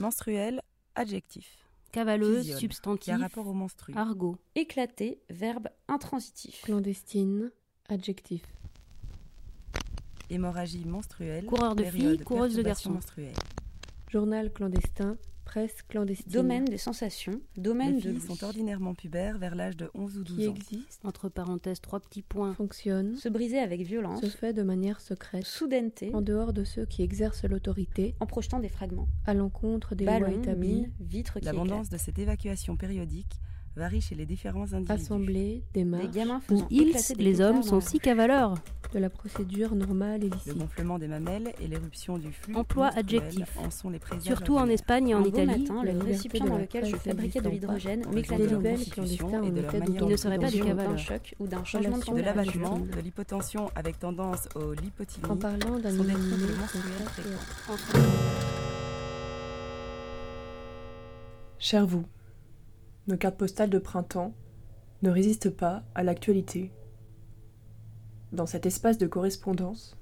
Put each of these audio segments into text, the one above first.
Menstruel, adjectif. Cavaleuse, Physiole, substantif. Qui a rapport au menstru. Argot. Éclaté, verbe intransitif. Clandestine, adjectif. Hémorragie menstruelle. Coureur de filles, coureuse de garçons. Journal clandestin, presse clandestine. Domaine des sensations, domaine Les de filles sont ordinairement pubères vers l'âge de 11 ou 12 qui ans. existe, Entre parenthèses, trois petits points. fonctionne, Se briser avec violence, se fait de manière secrète, soudaineté, en dehors de ceux qui exercent l'autorité, en projetant des fragments. à l'encontre des lois Ballons, établies, mines, vitres qui L'abondance de cette évacuation périodique varie chez les différents individus. assemblées, des Des gamins Où faisant ils, les hommes, sont si cavaleurs. De la procédure normale et Le licite. gonflement des mamelles et l'éruption du flux Emploi adjectif. en sont les présages Surtout en. Espagne et en Italie. matin, le récipient dans lequel je fabriquais de l'hydrogène m'éclatait en constitution et de leur manière Il ne serait pas d'autorisation. d'un choc ou d'un changement de de l'abattement, de l'hypotension avec tendance au lipotylie En parlant d'un sont des illuminé troubles menstruels contraire fréquents. Cher vous, nos cartes postales de printemps ne résistent pas à l'actualité. Dans cet espace de correspondance,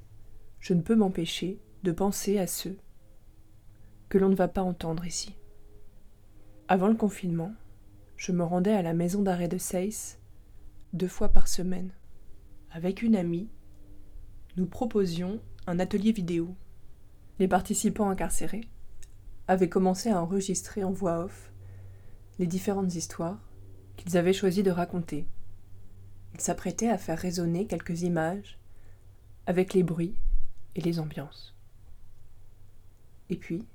je ne peux m'empêcher de penser à ceux que l'on ne va pas entendre ici. Avant le confinement, je me rendais à la maison d'arrêt de Seyss deux fois par semaine. Avec une amie, nous proposions un atelier vidéo. Les participants incarcérés avaient commencé à enregistrer en voix off les différentes histoires qu'ils avaient choisi de raconter. Ils s'apprêtaient à faire résonner quelques images avec les bruits et les ambiances. Et puis,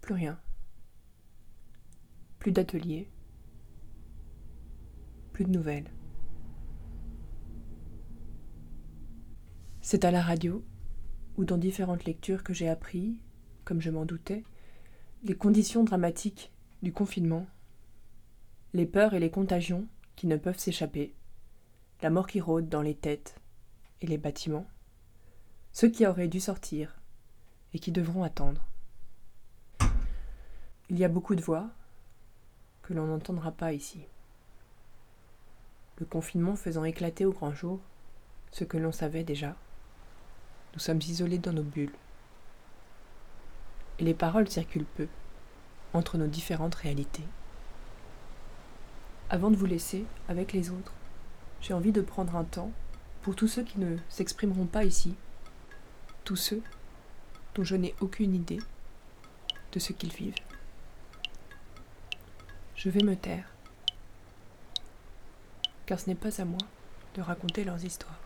plus rien. Plus d'ateliers. Plus de nouvelles. C'est à la radio ou dans différentes lectures que j'ai appris, comme je m'en doutais, les conditions dramatiques du confinement, les peurs et les contagions qui ne peuvent s'échapper, la mort qui rôde dans les têtes et les bâtiments, ceux qui auraient dû sortir et qui devront attendre. Il y a beaucoup de voix que l'on n'entendra pas ici. Le confinement faisant éclater au grand jour ce que l'on savait déjà, nous sommes isolés dans nos bulles. Et les paroles circulent peu entre nos différentes réalités. Avant de vous laisser avec les autres, j'ai envie de prendre un temps pour tous ceux qui ne s'exprimeront pas ici, tous ceux dont je n'ai aucune idée de ce qu'ils vivent. Je vais me taire, car ce n'est pas à moi de raconter leurs histoires.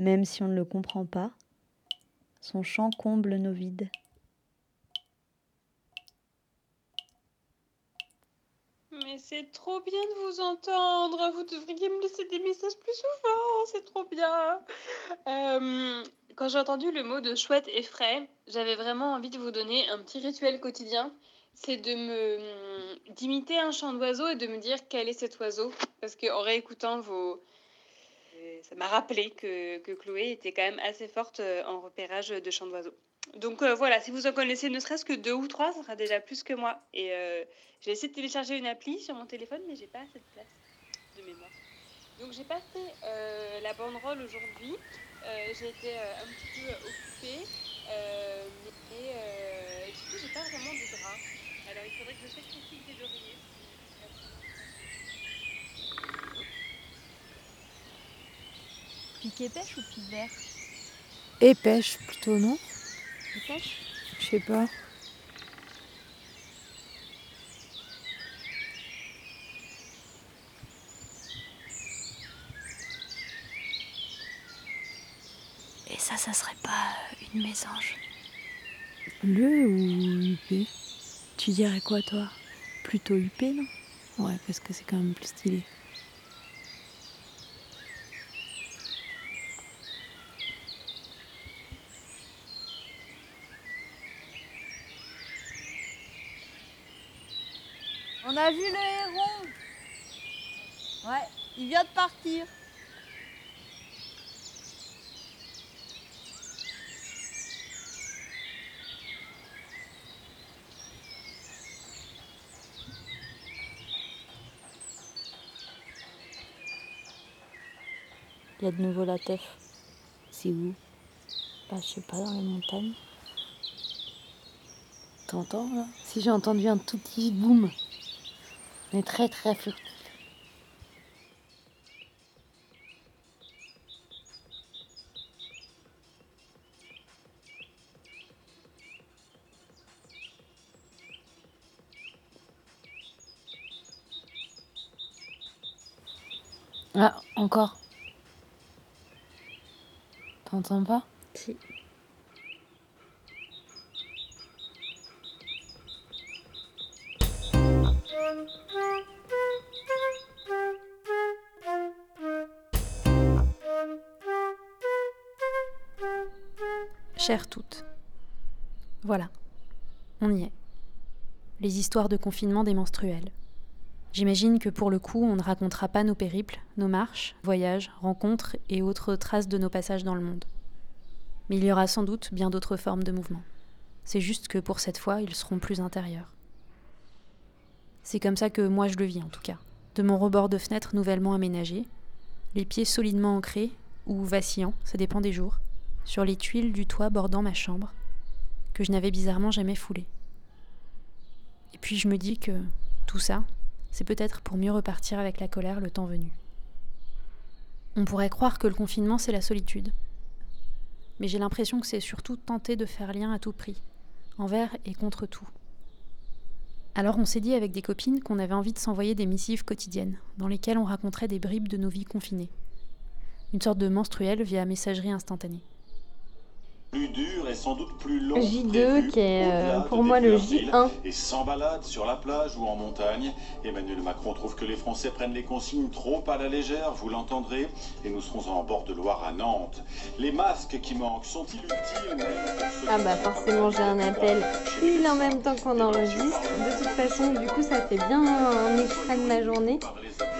Même si on ne le comprend pas, son chant comble nos vides. Mais c'est trop bien de vous entendre. Vous devriez me laisser des messages plus souvent. C'est trop bien. Euh, quand j'ai entendu le mot de chouette et frais, j'avais vraiment envie de vous donner un petit rituel quotidien. C'est de me d'imiter un chant d'oiseau et de me dire quel est cet oiseau. Parce qu'en réécoutant vos. Ça m'a rappelé que, que Chloé était quand même assez forte euh, en repérage de chants d'oiseaux. Donc euh, voilà, si vous en connaissez ne serait-ce que deux ou trois, ça sera déjà plus que moi. Et euh, j'ai essayé de télécharger une appli sur mon téléphone, mais j'ai pas assez de place de mémoire. Donc j'ai pas fait euh, la banderole aujourd'hui. J'ai été un petit peu occupée. mais euh, et surtout, j'ai pas vraiment de drap. Alors il faudrait que je ici des oreillers. Pique pêche ou pique vert Épêche plutôt, non Je sais pas. Et ça, ça serait pas une mésange Le ou UP Tu dirais quoi, toi? Plutôt UP, non? Ouais, parce que c'est quand même plus stylé. A vu le héron. Ouais, il vient de partir. Il y a de nouveau la teuf. C'est où? Bah, je sais pas, dans les montagnes. T'entends là? Si j'ai entendu un tout petit boom. Mais très très furtif. Ah, encore. T'entends pas? Si. Toutes. Voilà. On y est. Les histoires de confinement des menstruels. J'imagine que pour le coup, on ne racontera pas nos périples, nos marches, voyages, rencontres et autres traces de nos passages dans le monde. Mais il y aura sans doute bien d'autres formes de mouvement. C'est juste que pour cette fois, ils seront plus intérieurs. C'est comme ça que moi je le vis en tout cas. De mon rebord de fenêtre nouvellement aménagé, les pieds solidement ancrés, ou vacillants, ça dépend des jours, sur les tuiles du toit bordant ma chambre, que je n'avais bizarrement jamais foulé. Et puis je me dis que tout ça, c'est peut-être pour mieux repartir avec la colère le temps venu. On pourrait croire que le confinement, c'est la solitude. Mais j'ai l'impression que c'est surtout tenter de faire lien à tout prix, envers et contre tout. Alors on s'est dit avec des copines qu'on avait envie de s'envoyer des missives quotidiennes, dans lesquelles on raconterait des bribes de nos vies confinées. Une sorte de menstruel via messagerie instantanée. Plus dur et sans doute plus long. J2 qui est euh, pour moi le début avril, J1. Et sans balade sur la plage ou en montagne. Emmanuel Macron trouve que les Français prennent les consignes trop à la légère, vous l'entendrez. Et nous serons en bord de Loire à Nantes. Les masques qui manquent sont-ils utiles? Même pour ceux Ah bah sont forcément j'ai un appel pile en même temps qu'on enregistre. De toute façon du coup ça fait bien un extrait de ma journée.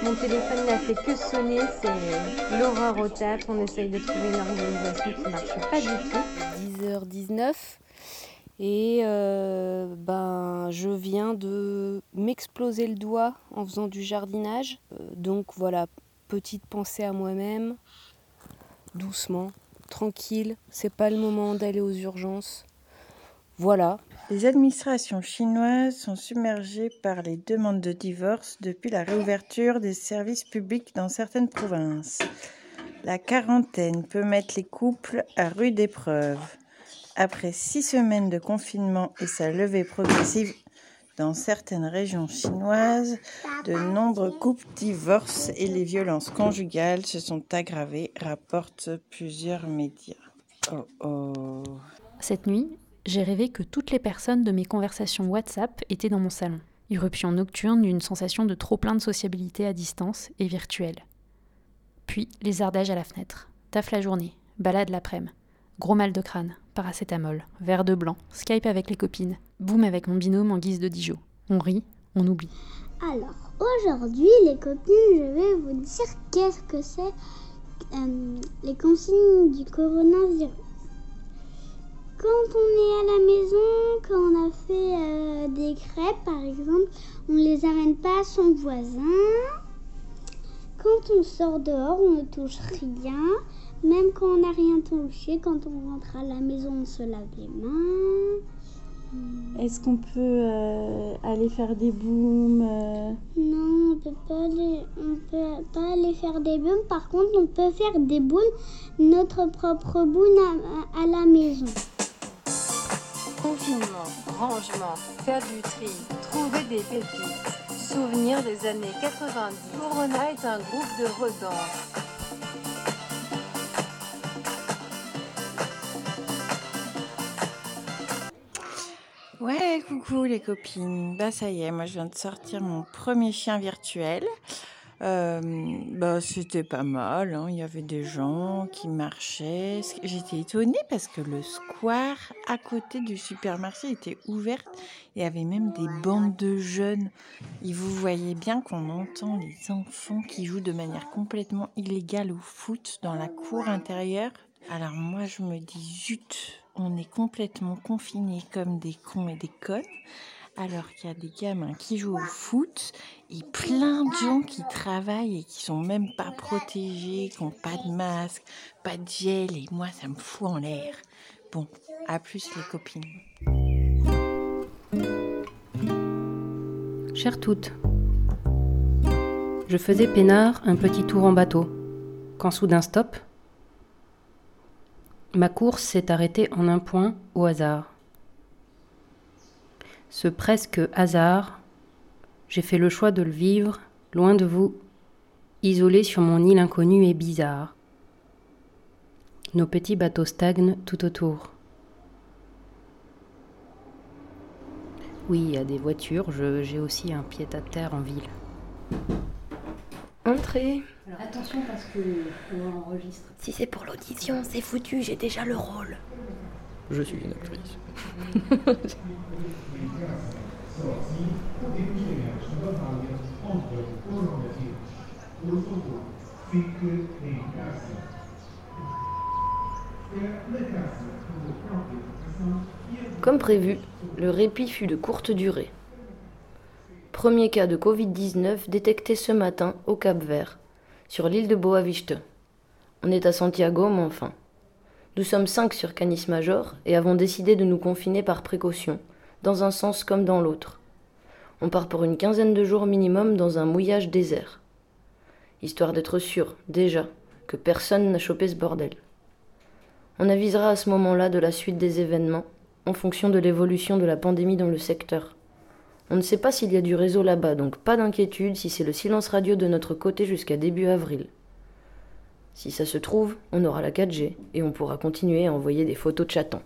Mon téléphone n'a fait que sonner, c'est l'horreur au taf. On essaye de trouver une organisation qui marche pas du tout. 10h19 et euh, ben je viens de m'exploser le doigt en faisant du jardinage. Euh, donc voilà, petite pensée à moi-même, doucement, tranquille, c'est pas le moment d'aller aux urgences. Voilà. Les administrations chinoises sont submergées par les demandes de divorce depuis la réouverture des services publics dans certaines provinces. La quarantaine peut mettre les couples à rude épreuve. Après six semaines de confinement et sa levée progressive dans certaines régions chinoises, de nombreux couples divorcent et les violences conjugales se sont aggravées, rapportent plusieurs médias. Oh oh. Cette nuit, j'ai rêvé que toutes les personnes de mes conversations WhatsApp étaient dans mon salon. Irruption nocturne d'une sensation de trop plein de sociabilité à distance et virtuelle. Puis les ardages à la fenêtre. Taf la journée, balade l'après-midi. Gros mal de crâne, paracétamol, verre de blanc, Skype avec les copines, boum avec mon binôme en guise de Dijon. On rit, on oublie. Alors, aujourd'hui, les copines, je vais vous dire qu'est-ce que c'est euh, les consignes du coronavirus. Quand on est à la maison, quand on a fait euh, des crêpes par exemple, on ne les amène pas à son voisin. Quand on sort dehors, on ne touche rien. Même quand on n'a rien touché, quand on rentre à la maison, on se lave les mains. Est-ce qu'on peut euh, aller faire des booms euh, Non, on peut pas aller, on peut pas aller faire des booms. Par contre, on peut faire des booms, notre propre boom à, à la maison. Confinement, rangement, faire du tri, trouver des pépites souvenir des années 90, Corona est un groupe de redance. Ouais, coucou les copines. Bah ça y est, moi je viens de sortir mon premier chien virtuel. Euh, bah c'était pas mal, hein. il y avait des gens qui marchaient. J'étais étonnée parce que le square à côté du supermarché était ouvert. Y avait même des bandes de jeunes. Et vous voyez bien qu'on entend les enfants qui jouent de manière complètement illégale au foot dans la cour intérieure. Alors moi je me dis zut, on est complètement confinés comme des cons et des connes, alors qu'il y a des gamins qui jouent au foot et plein de gens qui travaillent et qui sont même pas protégés, qui n'ont pas de masque, pas de gel, et moi ça me fout en l'air. Bon, à plus les copines. Chère toutes, je faisais peinard un petit tour en bateau, quand soudain stop, Ma course s'est arrêtée en un point au hasard. Ce presque hasard, j'ai fait le choix de le vivre loin de vous, isolé sur mon île inconnue et bizarre. Nos petits bateaux stagnent tout autour. Oui, il y a des voitures, j'ai aussi un pied à terre en ville. Entrez. attention parce que on enregistre. Si c'est pour l'audition, c'est foutu, j'ai déjà le rôle. Je suis une actrice. Comme prévu, le répit fut de courte durée. Premier cas de Covid-19 détecté ce matin au Cap Vert, sur l'île de Boaviste. On est à Santiago, mais enfin. Nous sommes cinq sur Canis Major et avons décidé de nous confiner par précaution, dans un sens comme dans l'autre. On part pour une quinzaine de jours minimum dans un mouillage désert. Histoire d'être sûr, déjà, que personne n'a chopé ce bordel. On avisera à ce moment-là de la suite des événements, en fonction de l'évolution de la pandémie dans le secteur. On ne sait pas s'il y a du réseau là-bas, donc pas d'inquiétude si c'est le silence radio de notre côté jusqu'à début avril. Si ça se trouve, on aura la 4G et on pourra continuer à envoyer des photos de chatons.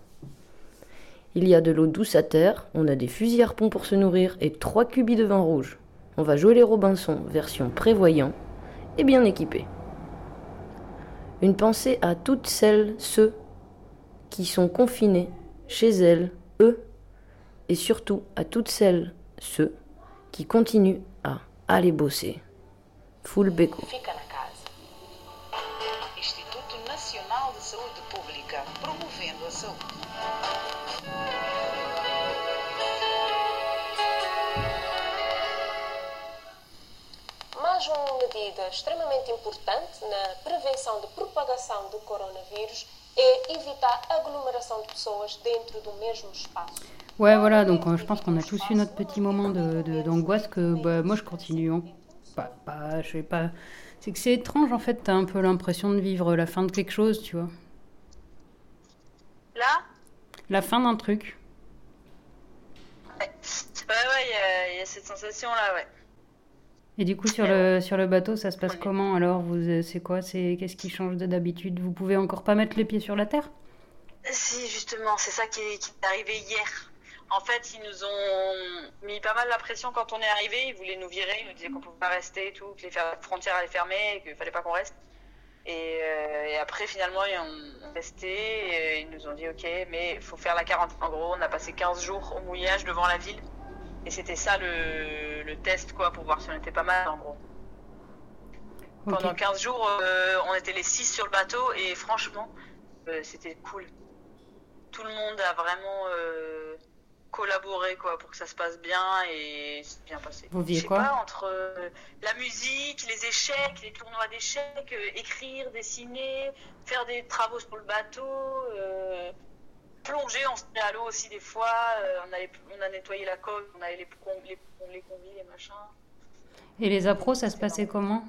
Il y a de l'eau douce à terre, on a des fusils harpons pour se nourrir et trois cubis de vin rouge. On va jouer les Robinson, version prévoyant et bien équipé. Une pensée à toutes celles, ceux qui sont confinés chez elles, eux, et surtout à toutes celles, ceux qui continuent à aller bosser. Full Beko. Extremamente importante na prevenção de propagação do coronavírus é evitar aglomeração de pessoas dentro do mesmo espaço. Ouais, voilà, donc euh, je pense qu'on a tous eu notre petit moment d'angoisse de, d'angoisse que bah, moi je continue. Hein. Pas, pas, je sais pas. C'est que c'est étrange en fait, t'as un peu l'impression de vivre la fin de quelque chose, tu vois. Là? La fin d'un truc. Ouais, ouais, il y, y, a cette sensation-là, ouais. Et du coup, sur le, sur le bateau, ça se passe comment alors vous C'est quoi C'est Qu'est-ce qui change de d'habitude? Vous pouvez encore pas mettre les pieds sur la terre? Si, justement, c'est ça qui est, qui est arrivé hier. En fait, ils nous ont mis pas mal la pression quand on est arrivé. Ils voulaient nous virer, ils nous disaient qu'on pouvait pas rester et tout, que les frontières allaient fermer, qu'il fallait pas qu'on reste. Et, euh, et, après, finalement, ils ont resté. Et ils nous ont dit, ok, mais il faut faire la quarantaine. En gros, on a passé 15 jours au mouillage devant la ville. Et c'était ça le, le, test, quoi, pour voir si on était pas mal, en gros. Okay. Pendant 15 jours, euh, on était les 6 sur le bateau. Et franchement, euh, c'était cool. Tout le monde a vraiment euh, collaborer quoi pour que ça se passe bien et c'est bien passé. Vous sais quoi? pas entre la musique, les échecs, les tournois d'échecs, écrire, dessiner, faire des travaux sur le bateau, plonger, on se met à l'eau aussi des fois, euh, on, a on a nettoyé la coque, on avait les, les, les combis, les machins. Et les appros, ça se passait comment?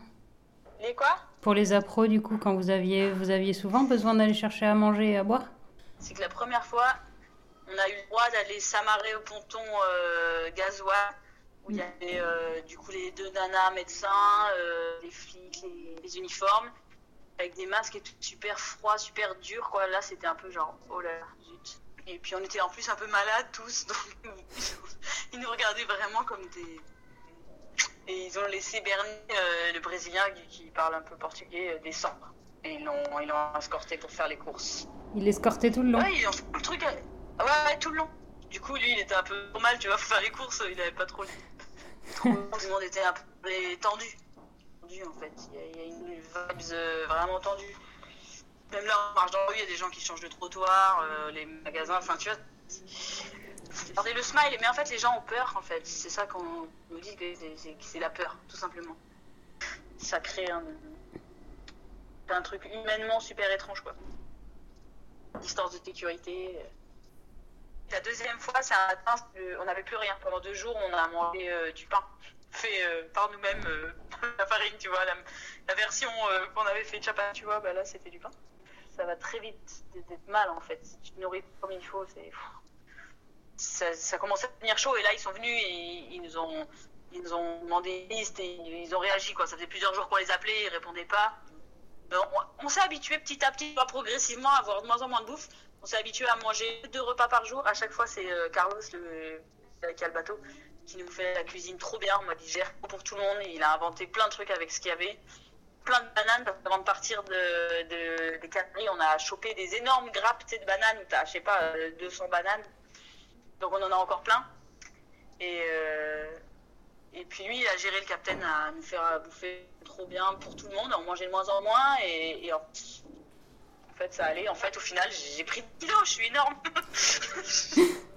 Les quoi? Pour les appros, du coup, quand vous aviez, vous aviez souvent besoin d'aller chercher à manger et à boire? C'est que la première fois, on a eu le droit d'aller s'amarrer au ponton euh, gasoil où il y avait euh, du coup les deux nanas médecins, euh, les flics, les, les, uniformes, avec des masques et tout super froid, super dur quoi. Là c'était un peu genre oh là là, zut. Et puis on était en plus un peu malades tous, donc ils nous regardaient vraiment comme des. Et ils ont laissé Bernie, euh, le Brésilien qui, qui parle un peu portugais, euh, descendre. Et ils l'ont ils l'ont escorté pour faire les courses. Il l'escortait tout le long. Ouais, ils ont fait le truc. euh, Ouais, ouais, tout le long. Du coup, lui, il était un peu normal, tu vois, pour faire les courses, il avait pas trop tout le monde était un peu tendu. En fait. Il y a, une vibes euh, vraiment tendue. Même là, on marche dans la rue, il y a des gens qui changent de trottoir, euh, les magasins, enfin, tu vois. Regardez le smile, mais en fait, les gens ont peur, en fait. C'est ça qu'on nous dit que c'est- la peur, tout simplement. Ça crée un, un truc humainement super étrange, quoi. Distance de sécurité. La deuxième fois, c'est un matin, on n'avait plus rien. Pendant deux jours, on a mangé euh, du pain fait euh, par nous-mêmes, euh, la farine, tu vois. La, version euh, qu'on avait fait de chapati, tu vois, bah là, c'était du pain. Ça va très vite d'être mal, en fait. Si tu te nourris comme il faut, c'est... Ça, ça commence à devenir chaud. Et là, ils sont venus et ils nous ont, ils nous ont demandé une liste et ils ont réagi, quoi. Ça faisait plusieurs jours qu'on les appelait, ils répondaient pas. Mais on, on s'est habitué petit à petit, progressivement, à avoir de moins en moins de bouffe. On s'est habitué à manger deux repas par jour. À chaque fois, c'est Carlos, le, qui a le bateau, qui nous fait la cuisine trop bien. M'a dit, gère pour tout le monde. Il a inventé plein de trucs avec ce qu'il y avait. Plein de bananes, parce qu'avant de partir de, de, des Canaries, on a chopé des énormes grappes de bananes t'as, je sais pas, euh, 200 bananes. Donc on en a encore plein. Et, euh, et puis lui, il a géré le capitaine à nous faire à bouffer trop bien pour tout le monde. On mangeait de moins en moins. Et, en, en fait, ça allait. En fait, au final, j'ai pris 10 kilos. Je suis énorme.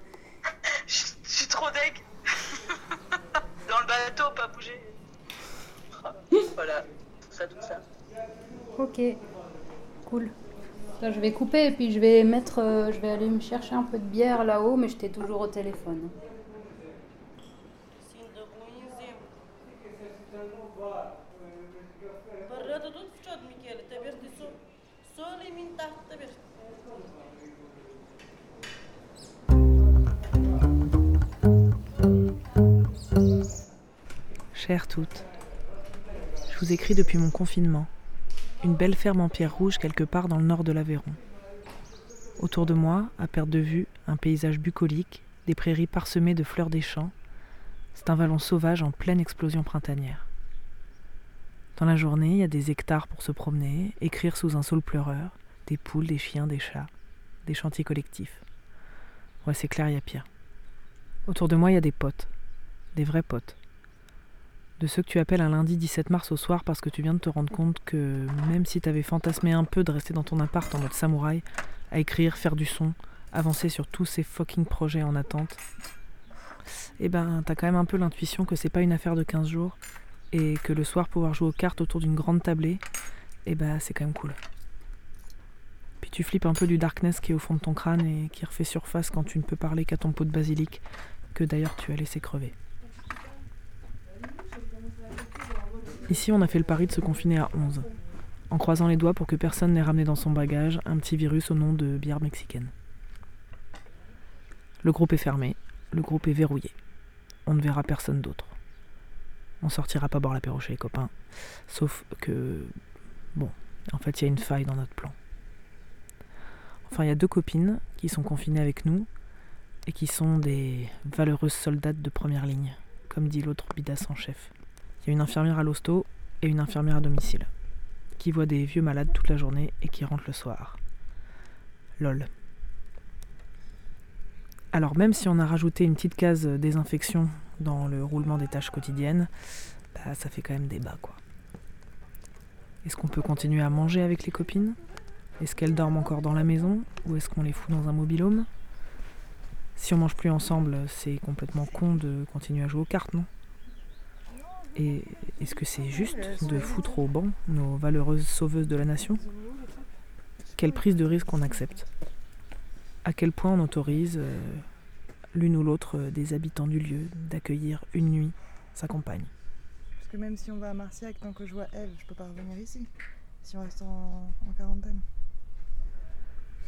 Dans le bateau, pas bouger. Voilà, tout ça, tout ça. Ok, cool. Là, je vais couper et puis je vais mettre, euh, je vais aller me chercher un peu de bière là-haut, mais j'étais toujours au téléphone. Depuis mon confinement. Une belle ferme en pierre rouge quelque part dans le nord de l'Aveyron. Autour de moi, à perte de vue, un paysage bucolique, des prairies parsemées de fleurs des champs. C'est un vallon sauvage en pleine explosion printanière. Dans la journée, il y a des hectares pour se promener, écrire sous un saule pleureur, des poules, des chiens, des chats, des chantiers collectifs. Ouais, c'est clair, il y a pire. Autour de moi, il y a des potes, des vrais potes de ceux que tu appelles un lundi 17 mars au soir parce que tu viens de te rendre compte que même si t'avais fantasmé un peu de rester dans ton appart en mode samouraï, à écrire, faire du son, avancer sur tous ces fucking projets en attente, eh ben t'as quand même un peu l'intuition que c'est pas une affaire de 15 jours et que le soir pouvoir jouer aux cartes autour d'une grande tablée, eh ben c'est quand même cool. Puis tu flippes un peu du darkness qui est au fond de ton crâne et qui refait surface quand tu ne peux parler qu'à ton pot de basilic, que d'ailleurs tu as laissé crever. Ici, on a fait le pari de se confiner à 11, en croisant les doigts pour que personne n'ait ramené dans son bagage un petit virus au nom de bière mexicaine. Le groupe est fermé, le groupe est verrouillé. On ne verra personne d'autre. On sortira pas boire l'apéro chez les copains, sauf que. Bon, en fait, il y a une faille dans notre plan. Enfin, il y a deux copines qui sont confinées avec nous et qui sont des valeureuses soldates de première ligne, comme dit l'autre bidasse en chef. Il y a une infirmière à l'hosto et une infirmière à domicile, qui voit des vieux malades toute la journée et qui rentrent le soir. Lol. Alors même si on a rajouté une petite case désinfection dans le roulement des tâches quotidiennes, bah, ça fait quand même débat quoi. Est-ce qu'on peut continuer à manger avec les copines? Est-ce qu'elles dorment encore dans la maison? Ou est-ce qu'on les fout dans un mobilhome? Si on mange plus ensemble, c'est complètement con de continuer à jouer aux cartes, non? Et est-ce que c'est juste de foutre au banc nos valeureuses sauveuses de la nation? Quelle prise de risque on accepte? À quel point on autorise euh, l'une ou l'autre des habitants du lieu d'accueillir une nuit sa compagne? Parce que même si on va à Marciac, tant que je vois Eve, je peux pas revenir ici. Si on reste en, en quarantaine.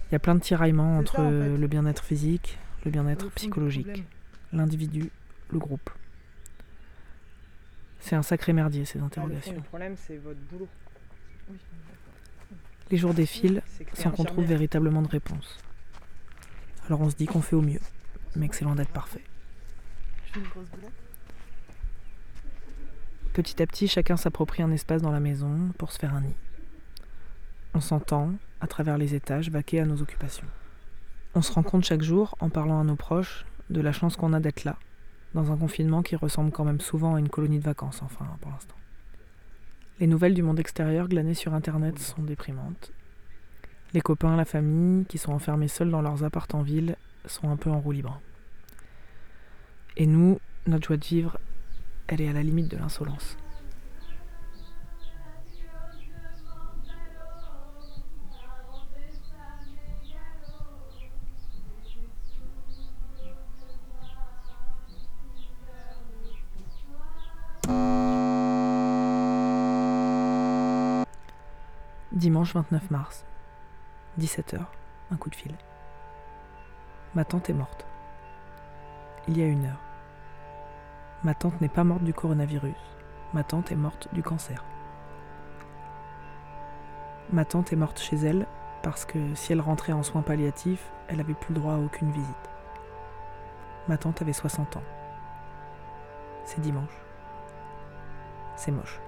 Il y a plein de tiraillements entre ça, en fait. le bien-être physique, le bien-être psychologique, l'individu, le groupe. C'est un sacré merdier ces Ah, le interrogations. du problème, c'est votre boulot. Les jours défilent sans qu'on trouve véritablement de réponse. Alors on se dit qu'on fait au mieux, mais que c'est loin d'être parfait. Petit à petit, chacun s'approprie un espace dans la maison pour se faire un nid. On s'entend, à travers les étages, vaquer à nos occupations. On se rend compte chaque jour, en parlant à nos proches, de la chance qu'on a d'être là, dans un confinement qui ressemble quand même souvent à une colonie de vacances, enfin pour l'instant. Les nouvelles du monde extérieur glanées sur Internet sont déprimantes. Les copains, la famille, qui sont enfermés seuls dans leurs appartements en ville, sont un peu en roue libre. Et nous, notre joie de vivre, elle est à la limite de l'insolence. Dimanche 29 mars, 17h, un coup de fil. Ma tante est morte. Il y a une heure. Ma tante n'est pas morte du coronavirus. Ma tante est morte du cancer. Ma tante est morte chez elle parce que si elle rentrait en soins palliatifs, elle n'avait plus le droit à aucune visite. Ma tante avait 60 ans. C'est dimanche. C'est moche.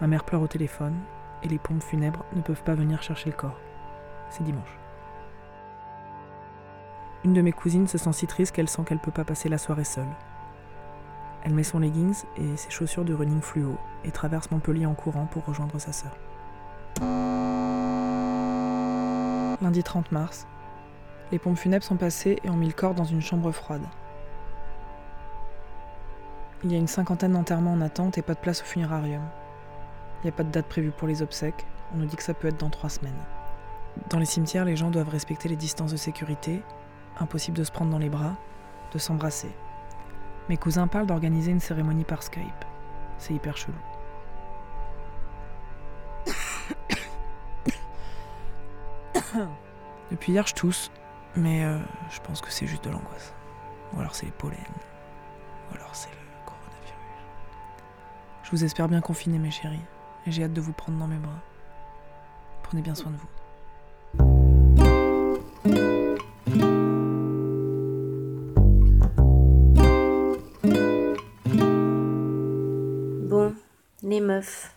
Ma mère pleure au téléphone et les pompes funèbres ne peuvent pas venir chercher le corps. C'est dimanche. Une de mes cousines se sent si triste qu'elle sent qu'elle peut pas passer la soirée seule. Elle met son leggings et ses chaussures de running fluo et traverse Montpellier en courant pour rejoindre sa sœur. Lundi 30 mars, les pompes funèbres sont passées et ont mis le corps dans une chambre froide. Il y a une cinquantaine d'enterrements en attente et pas de place au funérarium. Il n'y a pas de date prévue pour les obsèques, on nous dit que ça peut être dans trois semaines. Dans les cimetières, les gens doivent respecter les distances de sécurité, impossible de se prendre dans les bras, de s'embrasser. Mes cousins parlent d'organiser une cérémonie par Skype. C'est hyper chelou. Depuis hier, je tousse, mais euh, je pense que c'est juste de l'angoisse. Ou alors c'est les pollens. Ou alors c'est le coronavirus. Je vous espère bien confinés, mes chéris, et j'ai hâte de vous prendre dans mes bras. Prenez bien soin de vous. Bon, les meufs.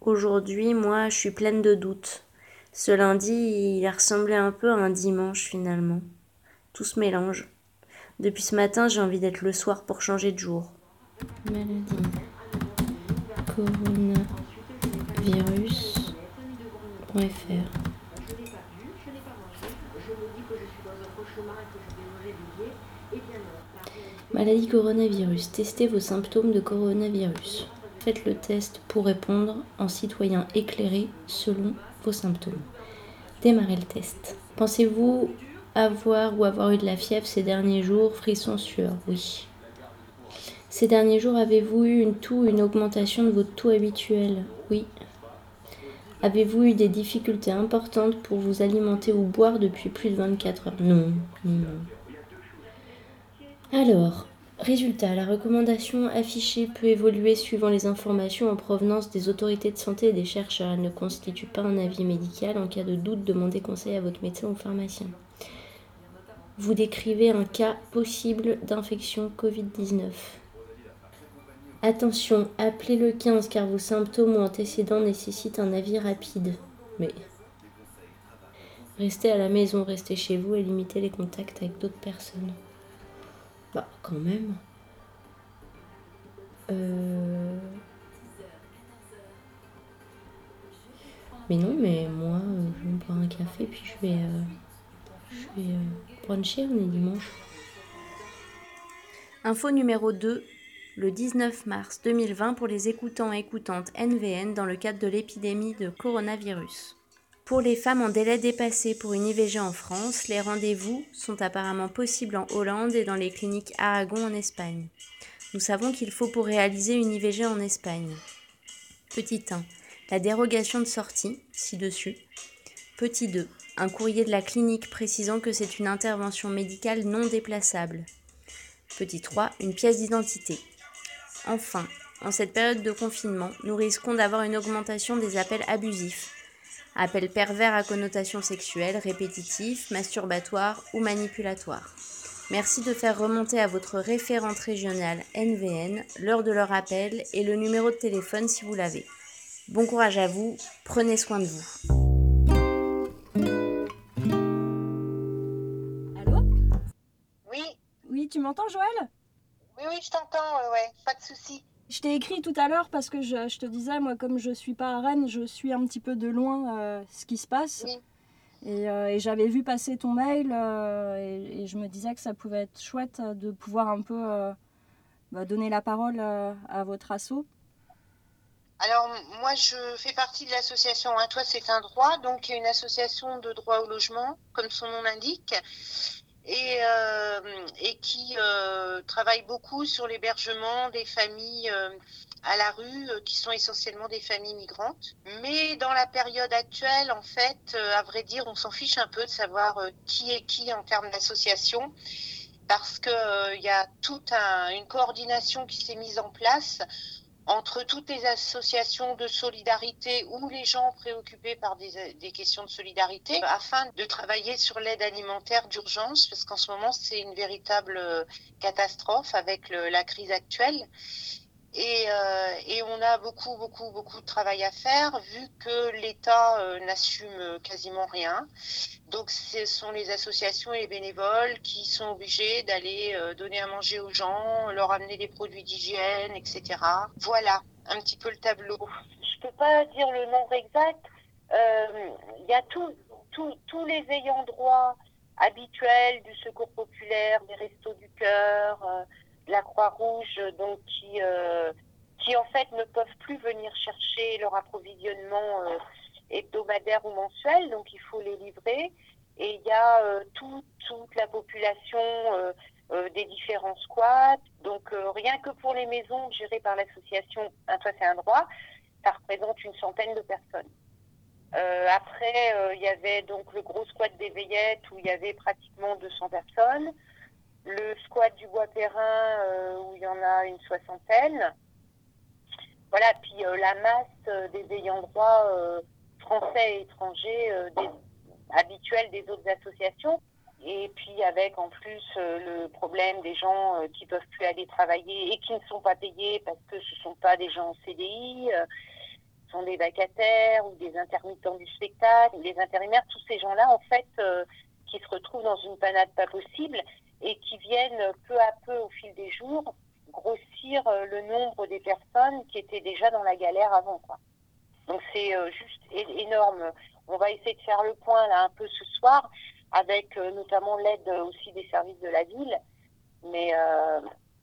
Aujourd'hui, moi, je suis pleine de doutes. Ce lundi, il a ressemblé un peu à un dimanche finalement. Tout se mélange. Depuis ce matin, j'ai envie d'être le soir pour changer de jour. Maladie. Maladie coronavirus. Testez vos symptômes de coronavirus. Faites le test pour répondre en citoyen éclairé selon vos symptômes. Démarrez le test. Pensez-vous avoir ou avoir eu de la fièvre ces derniers jours? Frisson sueur, oui. Ces derniers jours, avez-vous eu une toux, une augmentation de votre taux habituel? Oui. Avez-vous eu des difficultés importantes pour vous alimenter ou boire depuis plus de 24 heures? Non, non. Alors, résultat, la recommandation affichée peut évoluer suivant les informations en provenance des autorités de santé et des chercheurs. Elle ne constitue pas un avis médical. En cas de doute, demandez conseil à votre médecin ou pharmacien. Vous décrivez un cas possible d'infection Covid-19. Attention, appelez le 15 car vos symptômes ou antécédents nécessitent un avis rapide. Mais restez à la maison, restez chez vous et limitez les contacts avec d'autres personnes. Bah, quand même. Euh... Mais non, mais moi, je vais me boire un café puis je vais, euh, je vais euh, bruncher, on est dimanche. Info numéro 2, le 19 mars 2020 pour les écoutants et écoutantes NVN dans le cadre de l'épidémie de coronavirus. Pour les femmes en délai dépassé pour une IVG en France, les rendez-vous sont apparemment possibles en Hollande et dans les cliniques Aragon en Espagne. Nous savons qu'il faut pour réaliser une IVG en Espagne. Petit 1. La dérogation de sortie, ci-dessus. Petit 2. Un courrier de la clinique précisant que c'est une intervention médicale non déplaçable. Petit 3. Une pièce d'identité. Enfin, en cette période de confinement, nous risquons d'avoir une augmentation des appels abusifs Appel pervers à connotation sexuelle, répétitif, masturbatoire ou manipulatoire. Merci de faire remonter à votre référente régionale NVN l'heure de leur appel et le numéro de téléphone si vous l'avez. Bon courage à vous, prenez soin de vous. Allô? Oui, Oui, tu m'entends, Joël? Oui, oui, je t'entends, ouais, ouais, pas de souci. Je t'ai écrit tout à l'heure parce que je, je te disais, moi, comme je suis pas à Rennes, je suis un petit peu de loin euh, ce qui se passe. Et, euh, et j'avais vu passer ton mail euh, et, et je me disais que ça pouvait être chouette de pouvoir un peu bah, donner la parole à votre assaut. Alors, moi, je fais partie de l'association Un Toit, c'est un droit, donc une association de droit au logement, comme son nom l'indique, et, euh, et qui euh, travaille beaucoup sur l'hébergement des familles euh, à la rue, qui sont essentiellement des familles migrantes. Mais dans la période actuelle, en fait, à vrai dire, on s'en fiche un peu de savoir qui est qui en termes d'association, parce qu'il y a toute un- une coordination qui s'est mise en place entre toutes les associations de solidarité ou les gens préoccupés par des, questions de solidarité afin de travailler sur l'aide alimentaire d'urgence parce qu'en ce moment c'est une véritable euh, catastrophe avec la crise actuelle. Et, euh, et on a beaucoup, beaucoup, beaucoup de travail à faire vu que l'État euh, n'assume quasiment rien. Donc ce sont les associations et les bénévoles qui sont obligés d'aller euh, donner à manger aux gens, leur amener des produits d'hygiène, etc. Voilà un petit peu le tableau. Je peux pas dire le nombre exact. Euh, Il y a tout- tout- tous les ayants droit habituels du Secours populaire, des Restos du Cœur, euh, la Croix-Rouge, donc qui, euh, qui en fait ne peuvent plus venir chercher leur approvisionnement euh, hebdomadaire ou mensuel, donc il faut les livrer. Et il y a euh, tout- toute la population des différents squats. Donc rien que pour les maisons gérées par l'association Un Toit c'est un droit, ça représente une centaine de personnes. Après, il y avait donc le gros squat des Veillettes où il y avait pratiquement 200 personnes. Le squat du Bois-Perrin euh, où il y en a une soixantaine. Voilà, puis euh, la masse euh, des ayants droit français et étrangers habituels des autres associations. Et puis avec en plus le problème des gens qui peuvent plus aller travailler et qui ne sont pas payés parce que ce sont pas des gens en CDI, ce sont des vacataires ou des intermittents du spectacle, ou des intérimaires, tous ces gens-là en fait qui se retrouvent dans une panade pas possible et qui viennent peu à peu au fil des jours grossir euh, le nombre des personnes qui étaient déjà dans la galère avant. Donc c'est euh, juste énorme. On va essayer de faire le point là un peu ce soir avec euh, notamment l'aide aussi des services de la ville. Mais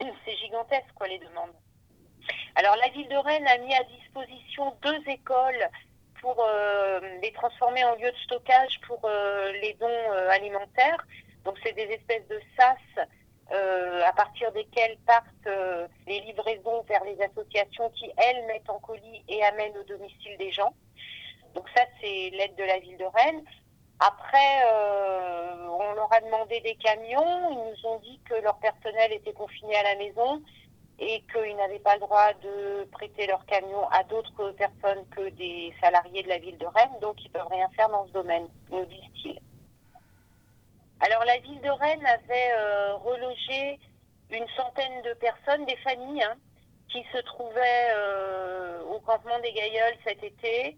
c'est gigantesque quoi les demandes. Alors la ville de Rennes a mis à disposition deux écoles pour les transformer en lieu de stockage pour les dons alimentaires. Donc c'est des espèces de sas euh, à partir desquels partent euh, les livraisons vers les associations qui, elles, mettent en colis et amènent au domicile des gens. Donc ça, c'est l'aide de la ville de Rennes. Après, euh, on leur a demandé des camions. Ils nous ont dit que leur personnel était confiné à la maison et qu'ils n'avaient pas le droit de prêter leur camion à d'autres personnes que des salariés de la ville de Rennes. Donc, ils peuvent rien faire dans ce domaine, nous disent-ils. Alors la ville de Rennes avait euh, relogé une centaine de personnes, des familles, hein, qui se trouvaient euh, au campement des Gailleuls cet été,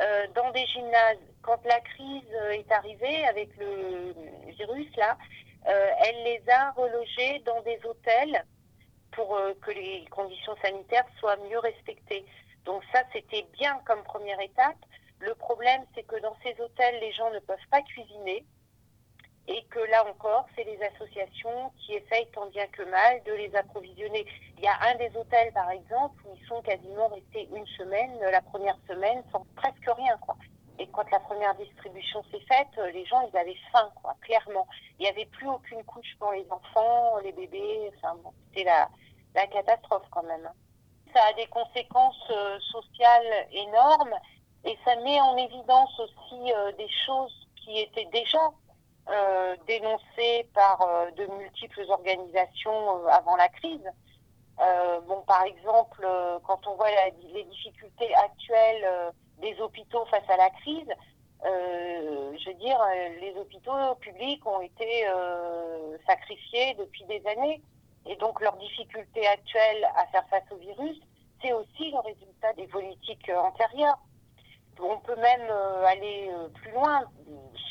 euh, dans des gymnases. Quand la crise est arrivée avec le virus, là, elle les a relogés dans des hôtels pour que les conditions sanitaires soient mieux respectées. Donc ça, c'était bien comme première étape. Le problème, c'est que dans ces hôtels, les gens ne peuvent pas cuisiner et que là encore, c'est les associations qui essayent tant bien que mal de les approvisionner. Il y a un des hôtels, par exemple, où ils sont quasiment restés une semaine, la première semaine, sans presque rien, quoi. Et quand la première distribution s'est faite, euh, les gens, ils avaient faim, quoi, clairement. Il n'y avait plus aucune couche pour les enfants, les bébés, enfin bon, c'était la, catastrophe quand même. Ça a des conséquences euh, sociales énormes et ça met en évidence aussi euh, des choses qui étaient déjà euh, dénoncées par euh, de multiples organisations euh, avant la crise. Euh, bon, par exemple, quand on voit les difficultés actuelles des hôpitaux face à la crise, je veux dire, les hôpitaux publics ont été sacrifiés depuis des années. Et donc leur difficulté actuelle à faire face au virus, c'est aussi le résultat des politiques antérieures. On peut même aller plus loin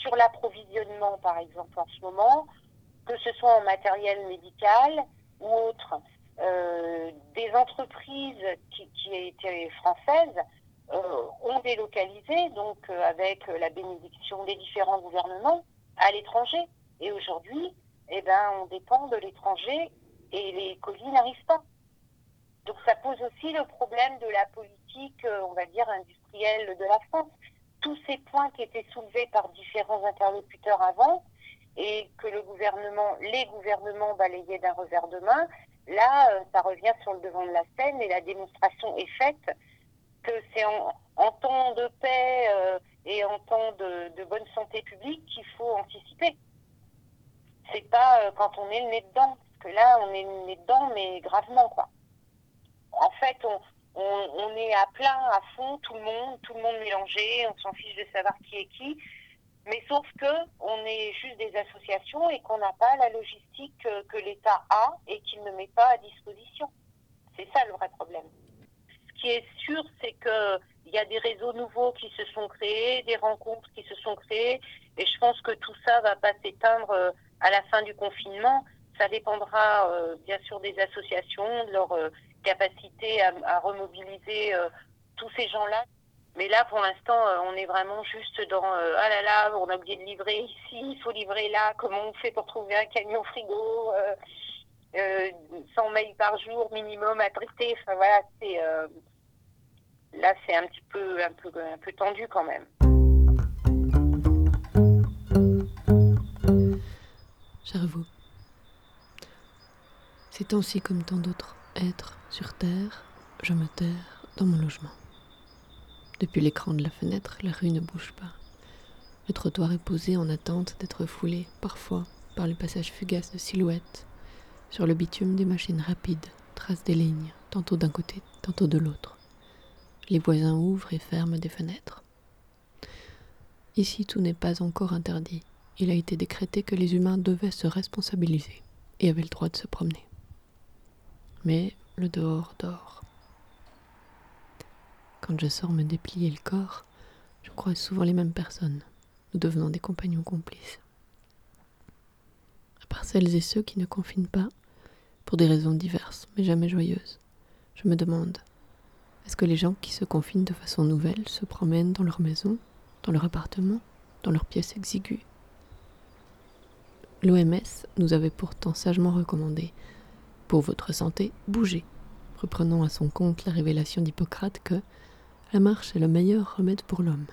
sur l'approvisionnement, par exemple, en ce moment, que ce soit en matériel médical ou autre. Euh, des entreprises qui, étaient françaises euh, ont délocalisé, donc euh, avec la bénédiction des différents gouvernements, à l'étranger. Et aujourd'hui, eh ben, on dépend de l'étranger et les colis n'arrivent pas. Donc ça pose aussi le problème de la politique, on va dire, industrielle de la France. Tous ces points qui étaient soulevés par différents interlocuteurs avant et que le gouvernement, les gouvernements balayaient d'un revers de main, là, ça revient sur le devant de la scène et la démonstration est faite que c'est en, temps de paix euh, et en temps de, de, bonne santé publique qu'il faut anticiper. C'est pas euh, quand on est le nez dedans, parce que là, on est le nez dedans, mais gravement, quoi. En fait, on, on, est à plein, à fond, tout le monde, tout le monde mélangé, on s'en fiche de savoir qui est qui. Mais sauf que on est juste des associations et qu'on n'a pas la logistique que, que l'État a et qu'il ne met pas à disposition. C'est ça le vrai problème qui est sûr, c'est qu'il y a des réseaux nouveaux qui se sont créés, des rencontres qui se sont créées, et je pense que tout ça va pas s'éteindre euh, à la fin du confinement. Ça dépendra euh, bien sûr des associations, de leur euh, capacité à, remobiliser tous ces gens-là. Mais là, pour l'instant, on est vraiment juste dans ah là là, on a oublié de livrer ici, il faut livrer là. Comment on fait pour trouver un camion frigo euh, 100 mails par jour minimum à traiter. Enfin voilà, c'est là, c'est un petit peu, un peu, un peu tendu quand même. Cher vous, ces temps-ci comme tant d'autres êtres sur Terre, je me terre dans mon logement. Depuis l'écran de la fenêtre, la rue ne bouge pas. Le trottoir est posé en attente d'être foulé, parfois, par les passages fugaces de silhouettes. Sur le bitume des machines rapides, tracent des lignes, tantôt d'un côté, tantôt de l'autre. Les voisins ouvrent et ferment des fenêtres. Ici, tout n'est pas encore interdit. Il a été décrété que les humains devaient se responsabiliser et avaient le droit de se promener. Mais le dehors dort. Quand je sors me déplier le corps, je croise souvent les mêmes personnes, nous devenant des compagnons complices. À part celles et ceux qui ne confinent pas, pour des raisons diverses, mais jamais joyeuses, je me demande est-ce que les gens qui se confinent de façon nouvelle se promènent dans leur maison, dans leur appartement, dans leur pièce exiguë L'OMS nous avait pourtant sagement recommandé, pour votre santé, bougez, reprenant à son compte la révélation d'Hippocrate que la marche est le meilleur remède pour l'homme.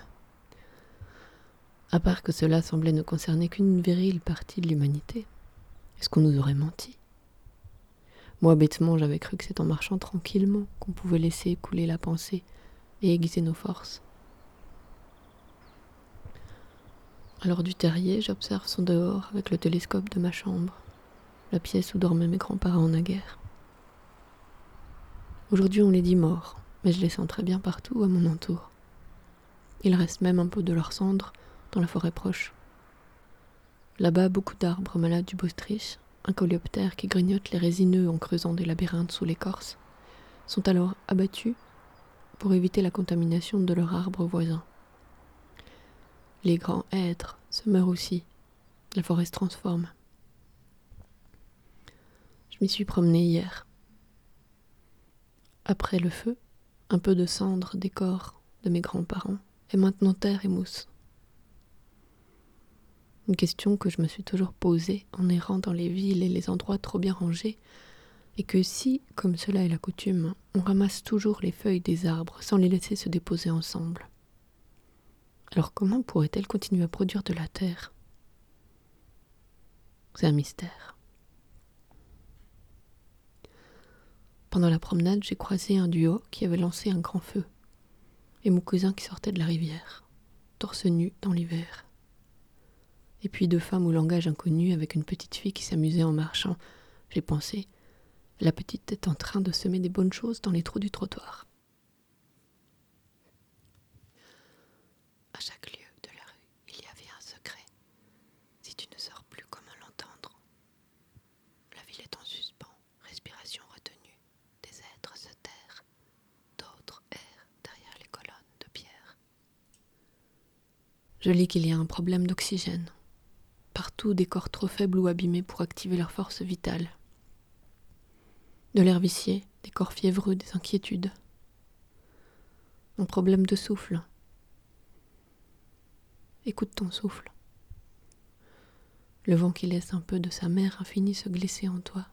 À part que cela semblait ne concerner qu'une virile partie de l'humanité, est-ce qu'on nous aurait menti? Moi, bêtement, j'avais cru que c'est en marchant tranquillement qu'on pouvait laisser couler la pensée et aiguiser nos forces. Alors du terrier, j'observe son dehors avec le télescope de ma chambre, la pièce où dormaient mes grands-parents naguère. Aujourd'hui, on les dit morts, mais je les sens très bien partout à mon entour. Il reste même un peu de leurs cendres dans la forêt proche. Là-bas, beaucoup d'arbres malades du Bostriche un coléoptère qui grignote les résineux en creusant des labyrinthes sous l'écorce, sont alors abattus pour éviter la contamination de leurs arbres voisins. Les grands êtres se meurent aussi, la forêt se transforme. M'y suis promenée hier. Après le feu, un peu de cendre des corps de mes grands-parents, et maintenant terre et mousse. Une question que je me suis toujours posée en errant dans les villes et les endroits trop bien rangés, et que si, comme cela est la coutume, on ramasse toujours les feuilles des arbres sans les laisser se déposer ensemble, alors comment pourrait-elle continuer à produire de la terre? C'est un mystère. Pendant la promenade, j'ai croisé un duo qui avait lancé un grand feu, et mon cousin qui sortait de la rivière, torse nu dans l'hiver et puis deux femmes au langage inconnu avec une petite fille qui s'amusait en marchant. J'ai pensé, la petite est en train de semer des bonnes choses dans les trous du trottoir. À chaque lieu de la rue, il y avait un secret. Si tu ne sors plus, comment l'entendre La ville est en suspens, respiration retenue. Des êtres se terrent, d'autres errent derrière les colonnes de pierre. Je lis qu'il y a un problème d'oxygène. Partout des corps trop faibles ou abîmés pour activer leur force vitale. De l'air vicié, des corps fiévreux, des inquiétudes. Un problème de souffle. Écoute ton souffle. Le vent qui laisse un peu de sa mer infinie se glisser en toi,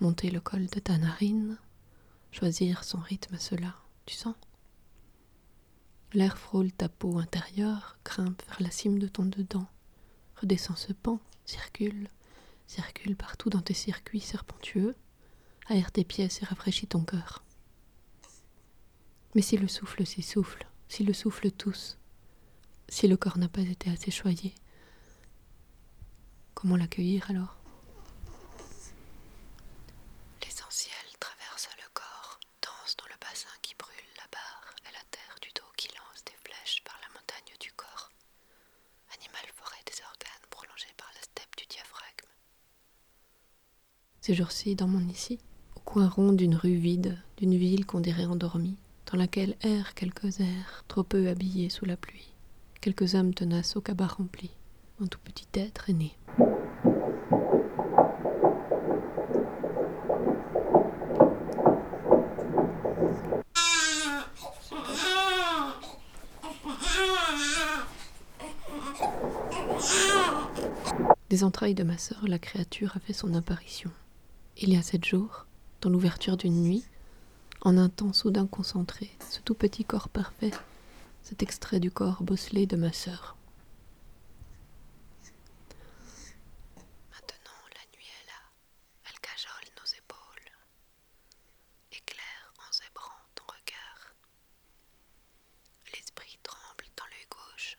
monter le col de ta narine, choisir son rythme à cela, tu sens L'air frôle ta peau intérieure, grimpe vers la cime de ton dedans, redescend ce pan, circule, circule partout dans tes circuits serpentueux, aère tes pièces et rafraîchit ton cœur. Mais si le souffle s'essouffle, si le souffle tousse, si le corps n'a pas été assez choyé, comment l'accueillir alors L'essentiel traverse le corps, danse dans le bassin qui brûle la barre et la terre du dos qui lance des flèches par la montagne du corps. Animal forêt des organes prolongés par la steppe du diaphragme. Ces jours-ci, dans mon ici, au coin rond d'une rue vide, d'une ville qu'on dirait endormie, dans laquelle errent quelques airs, trop peu habillés sous la pluie, quelques âmes tenaces au cabas rempli, un tout petit être est né. Des entrailles de ma sœur, la créature a fait son apparition. Il y a sept jours, dans l'ouverture d'une nuit, en un temps soudain concentré, ce tout petit corps parfait, cet extrait du corps bosselé de ma sœur. Maintenant, la nuit est là, elle cajole nos épaules, éclaire en zébrant ton regard. L'esprit tremble dans l'œil gauche,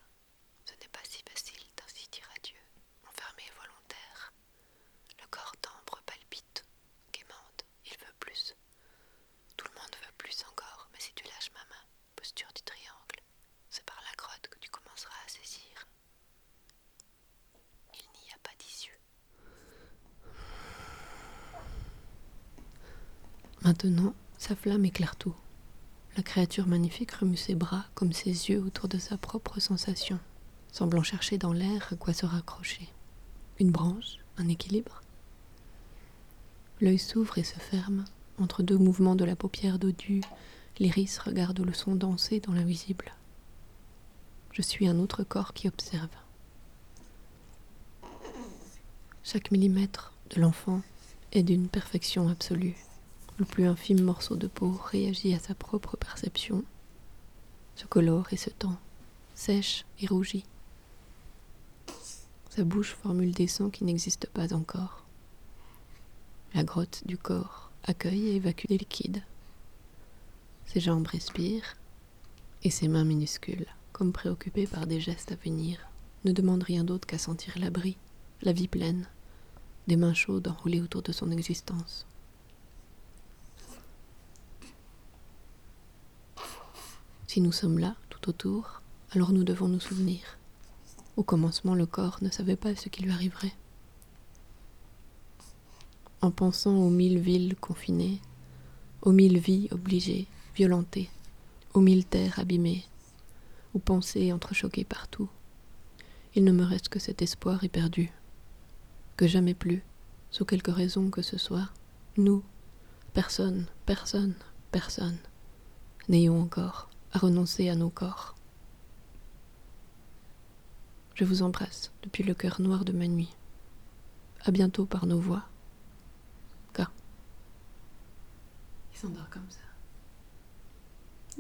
ce n'est pas si facile d'ainsi dire adieu, enfermé volontaire. Le corps d'ambre palpite, quémande, il veut plus. Tout le monde veut plus encore, mais si tu lâches ma main, posture du triangle, c'est par la grotte que tu commenceras à saisir. Il n'y a pas d'issue. Maintenant, sa flamme éclaire tout. La créature magnifique remue ses bras comme ses yeux autour de sa propre sensation, semblant chercher dans l'air à quoi se raccrocher. Une branche, un équilibre L'œil s'ouvre et se ferme. Entre deux mouvements de la paupière dodue, l'iris regarde le son danser dans l'invisible. Je suis un autre corps qui observe. Chaque millimètre de l'enfant est d'une perfection absolue. Le plus infime morceau de peau réagit à sa propre perception, se colore et se tend, sèche et rougit. Sa bouche formule des sons qui n'existent pas encore. La grotte du corps accueille et évacue des liquides. Ses jambes respirent et ses mains minuscules, comme préoccupées par des gestes à venir, ne demandent rien d'autre qu'à sentir l'abri, la vie pleine, des mains chaudes enroulées autour de son existence. Si nous sommes là, tout autour, alors nous devons nous souvenir. Au commencement, le corps ne savait pas ce qui lui arriverait. En pensant aux mille villes confinées, aux mille vies obligées, violentées, aux mille terres abîmées, aux pensées entrechoquées partout, il ne me reste que cet espoir éperdu, que jamais plus, sous quelque raison que ce soit, nous, personne, personne, personne, n'ayons encore renoncer à nos corps. Je vous embrasse depuis le cœur noir de ma nuit. À bientôt par nos voix. K. Il s'endort comme ça.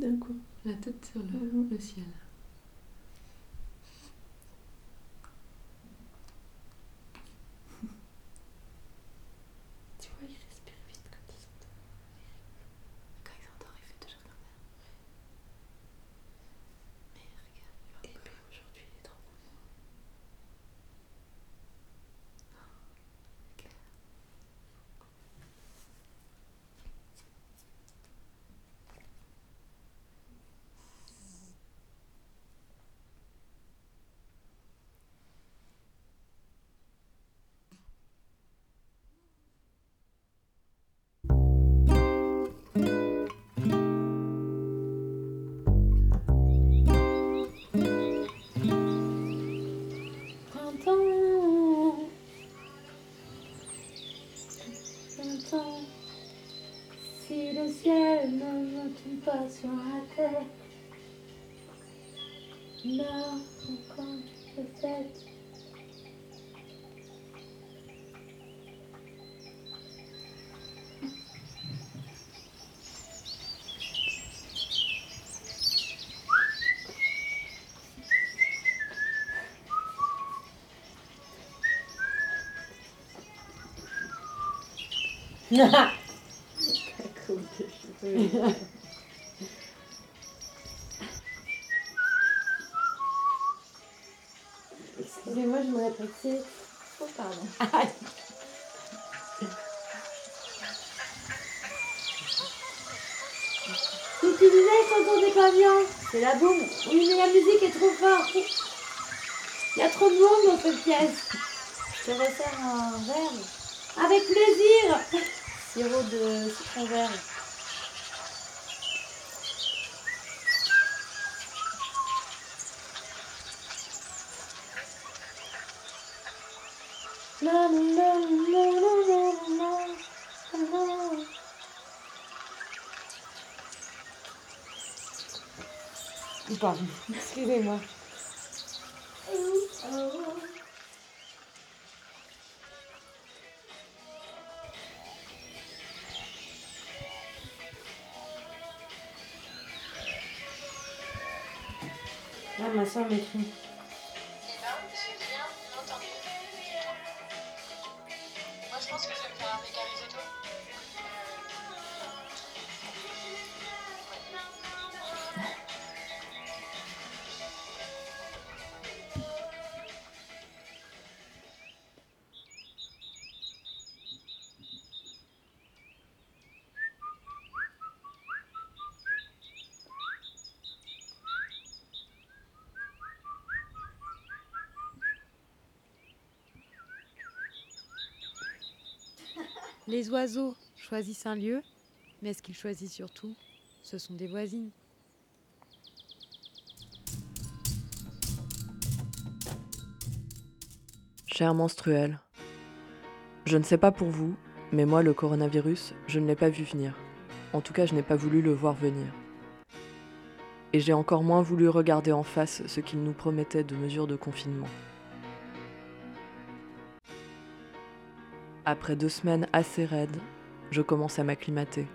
D'un coup, la tête sur le, le ciel. Là, encore peut-être. Excusez-moi, tu disais, pas bien. C'est la boum. Oui, mais la musique est trop forte. Il y a trop de monde dans cette pièce. Je te resserre un verre. Avec plaisir. Sirop de citron vert. La, la, la, la, la, la, la, la. Pardon, excusez-moi. Ah, ma soeur m'écrit. Les oiseaux choisissent un lieu, mais ce qu'ils choisissent surtout, ce sont des voisines. Chère menstruelle, je ne sais pas pour vous, mais moi, le coronavirus, je ne l'ai pas vu venir. En tout cas, je n'ai pas voulu le voir venir. Et j'ai encore moins voulu regarder en face ce qu'il nous promettait de mesures de confinement. Après deux semaines assez raides, je commence à m'acclimater.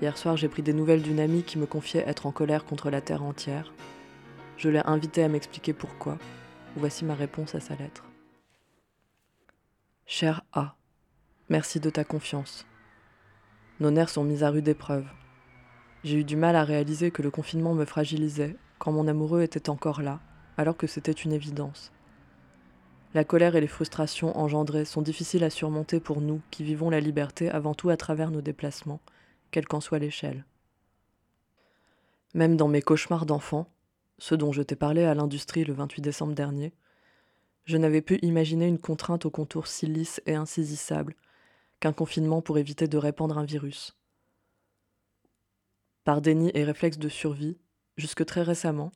Hier soir, j'ai pris des nouvelles d'une amie qui me confiait être en colère contre la Terre entière. Je l'ai invitée à m'expliquer pourquoi. Voici ma réponse à sa lettre. Cher A, merci de ta confiance. Nos nerfs sont mis à rude épreuve. J'ai eu du mal à réaliser que le confinement me fragilisait quand mon amoureux était encore là, alors que c'était une évidence. La colère et les frustrations engendrées sont difficiles à surmonter pour nous qui vivons la liberté avant tout à travers nos déplacements, quelle qu'en soit l'échelle. Même dans mes cauchemars d'enfant, ceux dont je t'ai parlé à l'industrie le 28 décembre dernier, je n'avais pu imaginer une contrainte aux contours si lisses et insaisissables qu'un confinement pour éviter de répandre un virus. Par déni et réflexe de survie, jusque très récemment,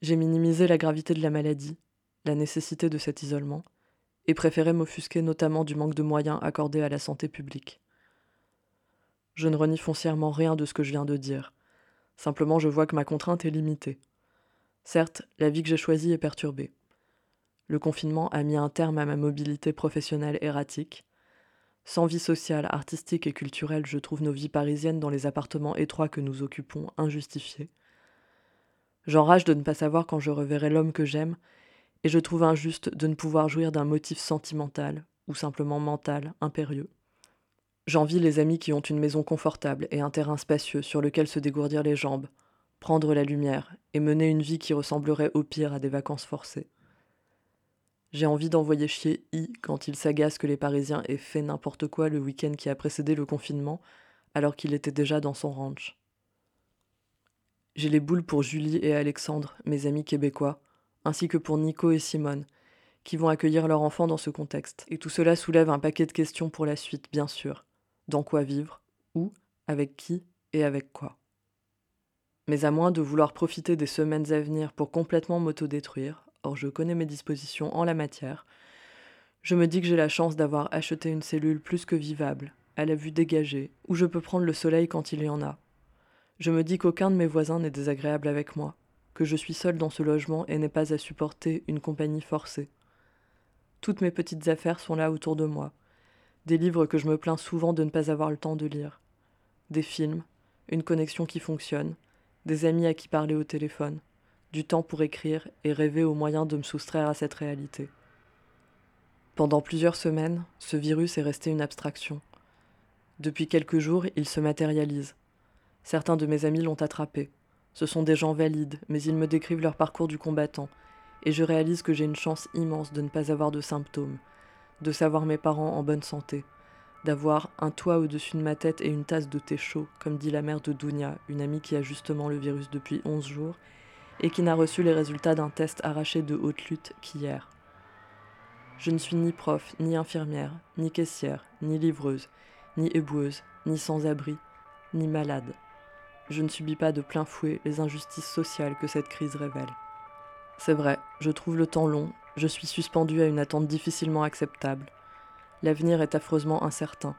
j'ai minimisé la gravité de la maladie, la nécessité de cet isolement, et préféré m'offusquer notamment du manque de moyens accordés à la santé publique. Je ne renie foncièrement rien de ce que je viens de dire. Simplement, je vois que ma contrainte est limitée. Certes, la vie que j'ai choisie est perturbée. Le confinement a mis un terme à ma mobilité professionnelle erratique. Sans vie sociale, artistique et culturelle, je trouve nos vies parisiennes dans les appartements étroits que nous occupons injustifiées. J'enrage de ne pas savoir quand je reverrai l'homme que j'aime, et je trouve injuste de ne pouvoir jouir d'un motif sentimental, ou simplement mental, impérieux. J'envie les amis qui ont une maison confortable et un terrain spacieux sur lequel se dégourdir les jambes, prendre la lumière et mener une vie qui ressemblerait au pire à des vacances forcées. J'ai envie d'envoyer chier I quand il s'agace que les Parisiens aient fait n'importe quoi le week-end qui a précédé le confinement, alors qu'il était déjà dans son ranch. J'ai les boules pour Julie et Alexandre, mes amis québécois, ainsi que pour Nico et Simone, qui vont accueillir leur enfant dans ce contexte. Et tout cela soulève un paquet de questions pour la suite, bien sûr. Dans quoi vivre? Où? Avec qui? Et avec quoi? Mais à moins de vouloir profiter des semaines à venir pour complètement m'autodétruire, or je connais mes dispositions en la matière, je me dis que j'ai la chance d'avoir acheté une cellule plus que vivable, à la vue dégagée, où je peux prendre le soleil quand il y en a. Je me dis qu'aucun de mes voisins n'est désagréable avec moi, que je suis seule dans ce logement et n'ai pas à supporter une compagnie forcée. Toutes mes petites affaires sont là autour de moi, des livres que je me plains souvent de ne pas avoir le temps de lire, des films, une connexion qui fonctionne, des amis à qui parler au téléphone, du temps pour écrire et rêver au moyen de me soustraire à cette réalité. Pendant plusieurs semaines, ce virus est resté une abstraction. Depuis quelques jours, il se matérialise. Certains de mes amis l'ont attrapé. Ce sont des gens valides, mais ils me décrivent leur parcours du combattant, et je réalise que j'ai une chance immense de ne pas avoir de symptômes, de savoir mes parents en bonne santé, d'avoir un toit au-dessus de ma tête et une tasse de thé chaud, comme dit la mère de Dounia, une amie qui a justement le virus depuis 11 jours, et qui n'a reçu les résultats d'un test arraché de haute lutte qu'hier. Je ne suis ni prof, ni infirmière, ni caissière, ni livreuse, ni éboueuse, ni sans-abri, ni malade. Je ne subis pas de plein fouet les injustices sociales que cette crise révèle. C'est vrai, je trouve le temps long, je suis suspendue à une attente difficilement acceptable. L'avenir est affreusement incertain.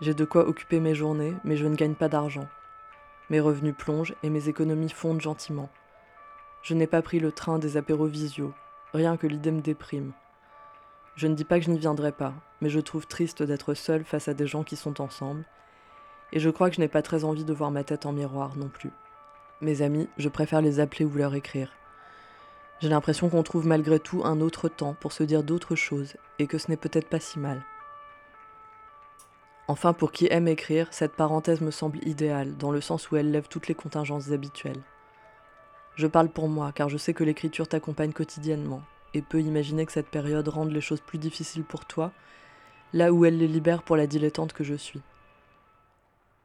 J'ai de quoi occuper mes journées, mais je ne gagne pas d'argent. Mes revenus plongent et mes économies fondent gentiment. Je n'ai pas pris le train des apéros visio, rien que l'idée me déprime. Je ne dis pas que je n'y viendrai pas, mais je trouve triste d'être seule face à des gens qui sont ensemble, et je crois que je n'ai pas très envie de voir ma tête en miroir non plus. Mes amis, je préfère les appeler ou leur écrire. J'ai l'impression qu'on trouve malgré tout un autre temps pour se dire d'autres choses, et que ce n'est peut-être pas si mal. Enfin, pour qui aime écrire, cette parenthèse me semble idéale, dans le sens où elle lève toutes les contingences habituelles. Je parle pour moi, car je sais que l'écriture t'accompagne quotidiennement, et peux imaginer que cette période rende les choses plus difficiles pour toi, là où elle les libère pour la dilettante que je suis.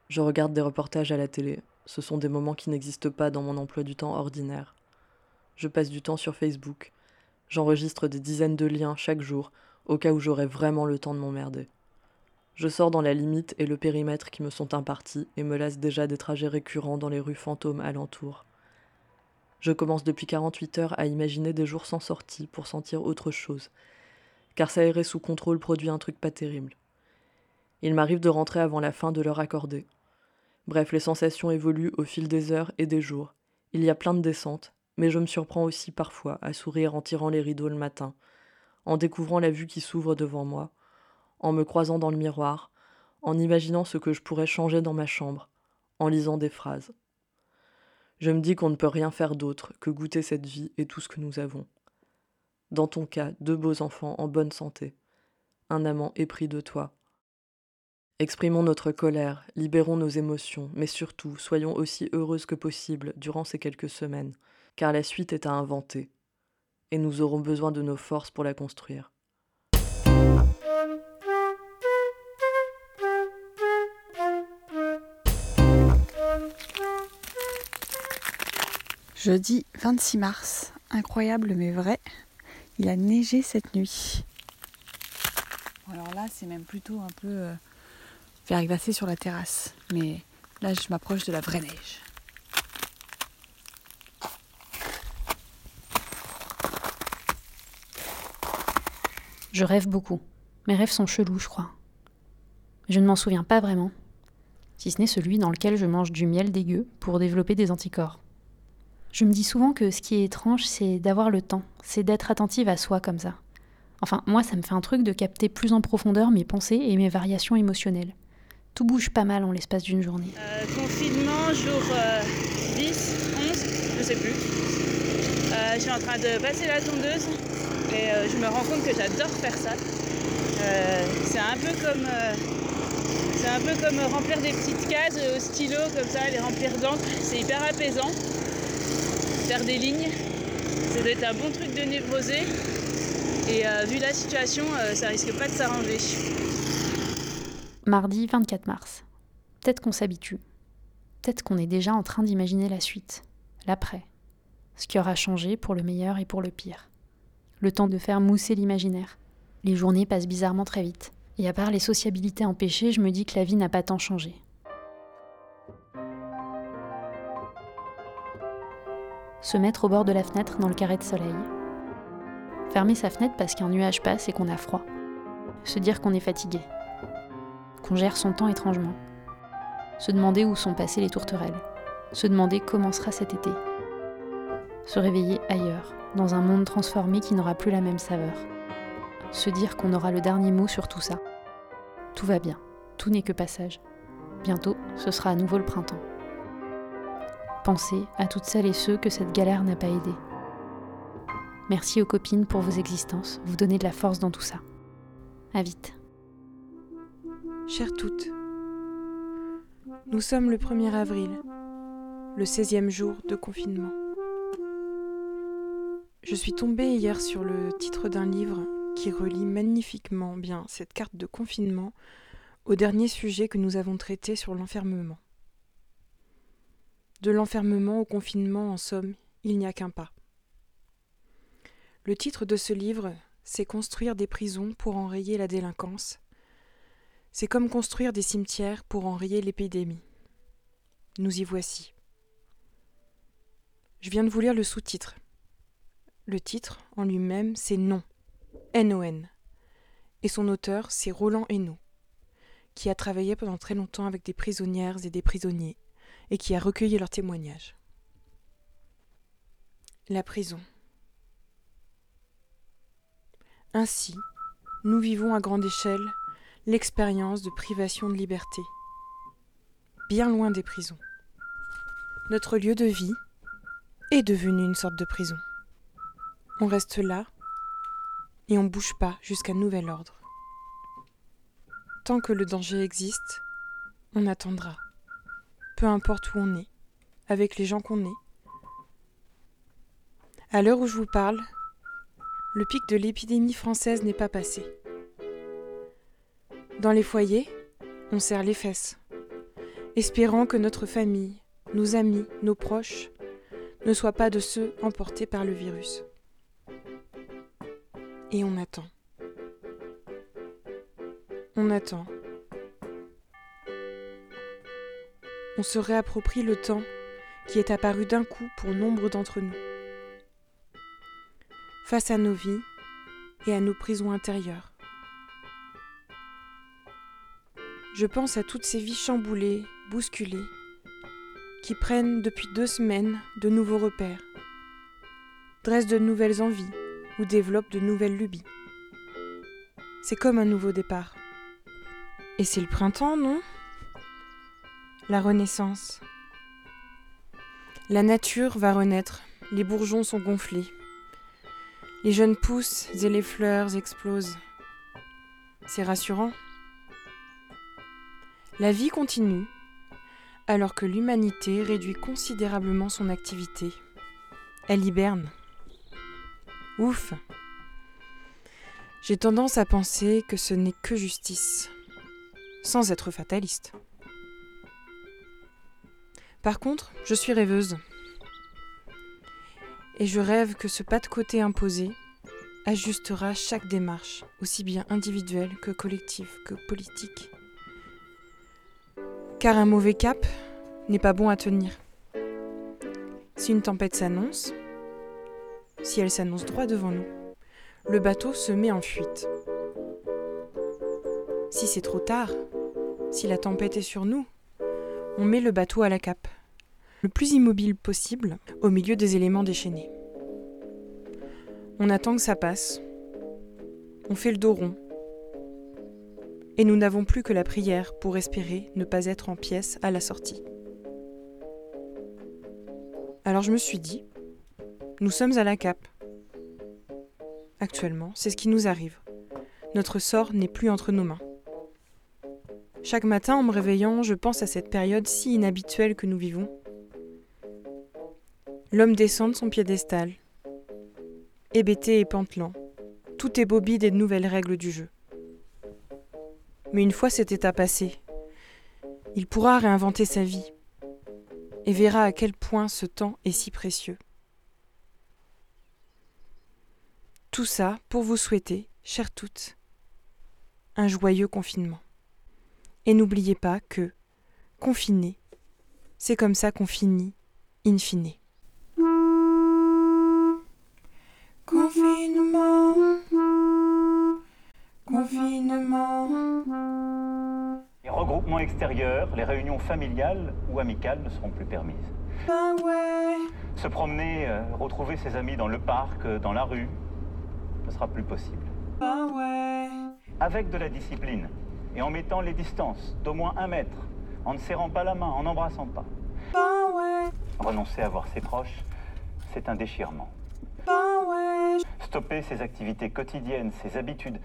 Je regarde des reportages à la télé, ce sont des moments qui n'existent pas dans mon emploi du temps ordinaire. Je passe du temps sur Facebook, j'enregistre des dizaines de liens chaque jour, au cas où j'aurais vraiment le temps de m'emmerder. Je sors dans la limite et le périmètre qui me sont impartis et me lasse déjà des trajets récurrents dans les rues fantômes alentour. Je commence depuis 48 heures à imaginer des jours sans sortie pour sentir autre chose, car s'aérer sous contrôle produit un truc pas terrible. Il m'arrive de rentrer avant la fin de l'heure accordée. Bref, les sensations évoluent au fil des heures et des jours. Il y a plein de descentes, mais je me surprends aussi parfois à sourire en tirant les rideaux le matin, en découvrant la vue qui s'ouvre devant moi, en me croisant dans le miroir, en imaginant ce que je pourrais changer dans ma chambre, en lisant des phrases. Je me dis qu'on ne peut rien faire d'autre que goûter cette vie et tout ce que nous avons. Dans ton cas, deux beaux enfants en bonne santé, un amant épris de toi. Exprimons notre colère, libérons nos émotions, mais surtout soyons aussi heureuses que possible durant ces quelques semaines, car la suite est à inventer, et nous aurons besoin de nos forces pour la construire. Jeudi 26 mars, incroyable mais vrai, il a neigé cette nuit. alors là, c'est même plutôt un peu euh, verglacé sur la terrasse, mais là, je m'approche de la vraie neige. Je rêve beaucoup. Mes rêves sont chelous, je crois. Je ne m'en souviens pas vraiment, si ce n'est celui dans lequel je mange du miel dégueu pour développer des anticorps. Je me dis souvent que ce qui est étrange, c'est d'avoir le temps, c'est d'être attentive à soi comme ça. Enfin, moi, ça me fait un truc de capter plus en profondeur mes pensées et mes variations émotionnelles. Bouge pas mal en l'espace d'une journée. Euh, confinement, jour 10, 11, je sais plus. Euh, je suis en train de passer la tondeuse et euh, je me rends compte que j'adore faire ça. c'est un peu comme c'est un peu comme remplir des petites cases au stylo comme ça, les remplir d'encre. C'est hyper apaisant faire des lignes. Ça doit être un bon truc de névrosé. Et euh, vu la situation, euh, ça risque pas de s'arranger. Mardi 24 mars. Peut-être qu'on s'habitue. Peut-être qu'on est déjà en train d'imaginer la suite, l'après. Ce qui aura changé pour le meilleur et pour le pire. Le temps de faire mousser l'imaginaire. Les journées passent bizarrement très vite. Et à part les sociabilités empêchées, je me dis que la vie n'a pas tant changé. se mettre au bord de la fenêtre dans le carré de soleil. Fermer sa fenêtre parce qu'un nuage passe et qu'on a froid. Se dire qu'on est fatigué. Qu'on gère son temps étrangement. Se demander où sont passées les tourterelles. Se demander comment sera cet été. Se réveiller ailleurs, dans un monde transformé qui n'aura plus la même saveur. Se dire qu'on aura le dernier mot sur tout ça. Tout va bien, tout n'est que passage. Bientôt, ce sera à nouveau le printemps. Pensez à toutes celles et ceux que cette galère n'a pas aidé. Merci aux copines pour vos existences, vous donnez de la force dans tout ça. À vite. Chères toutes, nous sommes le 1er avril, le 16e jour de confinement. Je suis tombée hier sur le titre d'un livre qui relie magnifiquement bien cette carte de confinement au dernier sujet que nous avons traité sur l'enfermement. De l'enfermement au confinement, en somme, il n'y a qu'un pas. Le titre de ce livre, c'est Construire des prisons pour enrayer la délinquance. C'est comme construire des cimetières pour enrayer l'épidémie. Nous y voici. Je viens de vous lire le sous-titre. Le titre, en lui-même, c'est Non. N-O-N. Et son auteur, c'est Roland Hainaut, qui a travaillé pendant très longtemps avec des prisonnières et des prisonniers, et qui a recueilli leurs témoignages. La prison. Ainsi, nous vivons à grande échelle l'expérience de privation de liberté, bien loin des prisons. Notre lieu de vie est devenu une sorte de prison. On reste là et on ne bouge pas jusqu'à nouvel ordre. Tant que le danger existe, on attendra, peu importe où on est, avec les gens qu'on est. À l'heure où je vous parle, le pic de l'épidémie française n'est pas passé. Dans les foyers, on serre les fesses, espérant que notre famille, nos amis, nos proches ne soient pas de ceux emportés par le virus. Et on attend. On attend. On se réapproprie le temps qui est apparu d'un coup pour nombre d'entre nous face à nos vies et à nos prisons intérieures. Je pense à toutes ces vies chamboulées, bousculées, qui prennent depuis deux semaines de nouveaux repères, dressent de nouvelles envies ou développent de nouvelles lubies. C'est comme un nouveau départ. Et c'est le printemps, non? La renaissance. La nature va renaître, les bourgeons sont gonflés, les jeunes poussent et les fleurs explosent. C'est rassurant. La vie continue, alors que l'humanité réduit considérablement son activité. Elle hiberne. Ouf. J'ai tendance à penser que ce n'est que justice, sans être fataliste. Par contre, je suis rêveuse et je rêve que ce pas de côté imposé ajustera chaque démarche, aussi bien individuelle que collective que politique. Car un mauvais cap n'est pas bon à tenir. Si une tempête s'annonce, si elle s'annonce droit devant nous, le bateau se met en fuite. Si c'est trop tard, si la tempête est sur nous, on met le bateau à la cape le plus immobile possible au milieu des éléments déchaînés. On attend que ça passe. On fait le dos rond. Et nous n'avons plus que la prière pour espérer ne pas être en pièces à la sortie. Alors je me suis dit, nous sommes à la cape. Actuellement, c'est ce qui nous arrive. Notre sort n'est plus entre nos mains. Chaque matin, en me réveillant, je pense à cette période si inhabituelle que nous vivons L'homme descend de son piédestal. Hébété et pantelant, tout est bobby des nouvelles règles du jeu. Mais une fois cet état passé, il pourra réinventer sa vie et verra à quel point ce temps est si précieux. Tout ça pour vous souhaiter, chères toutes, un joyeux confinement. Et n'oubliez pas que, confiné, c'est comme ça qu'on finit, in fine. Confinement, confinement, événements extérieurs, les réunions familiales ou amicales ne seront plus permises. Ouais. Se promener, euh, retrouver ses amis dans le parc, euh, dans la rue, ne sera plus possible. Ouais. Avec de la discipline et en mettant les distances d'au moins un mètre, en ne serrant pas la main, en n'embrassant pas. Ouais. Renoncer à voir ses proches, c'est un déchirement. Ouais. Stopper ses activités quotidiennes, ses habitudes,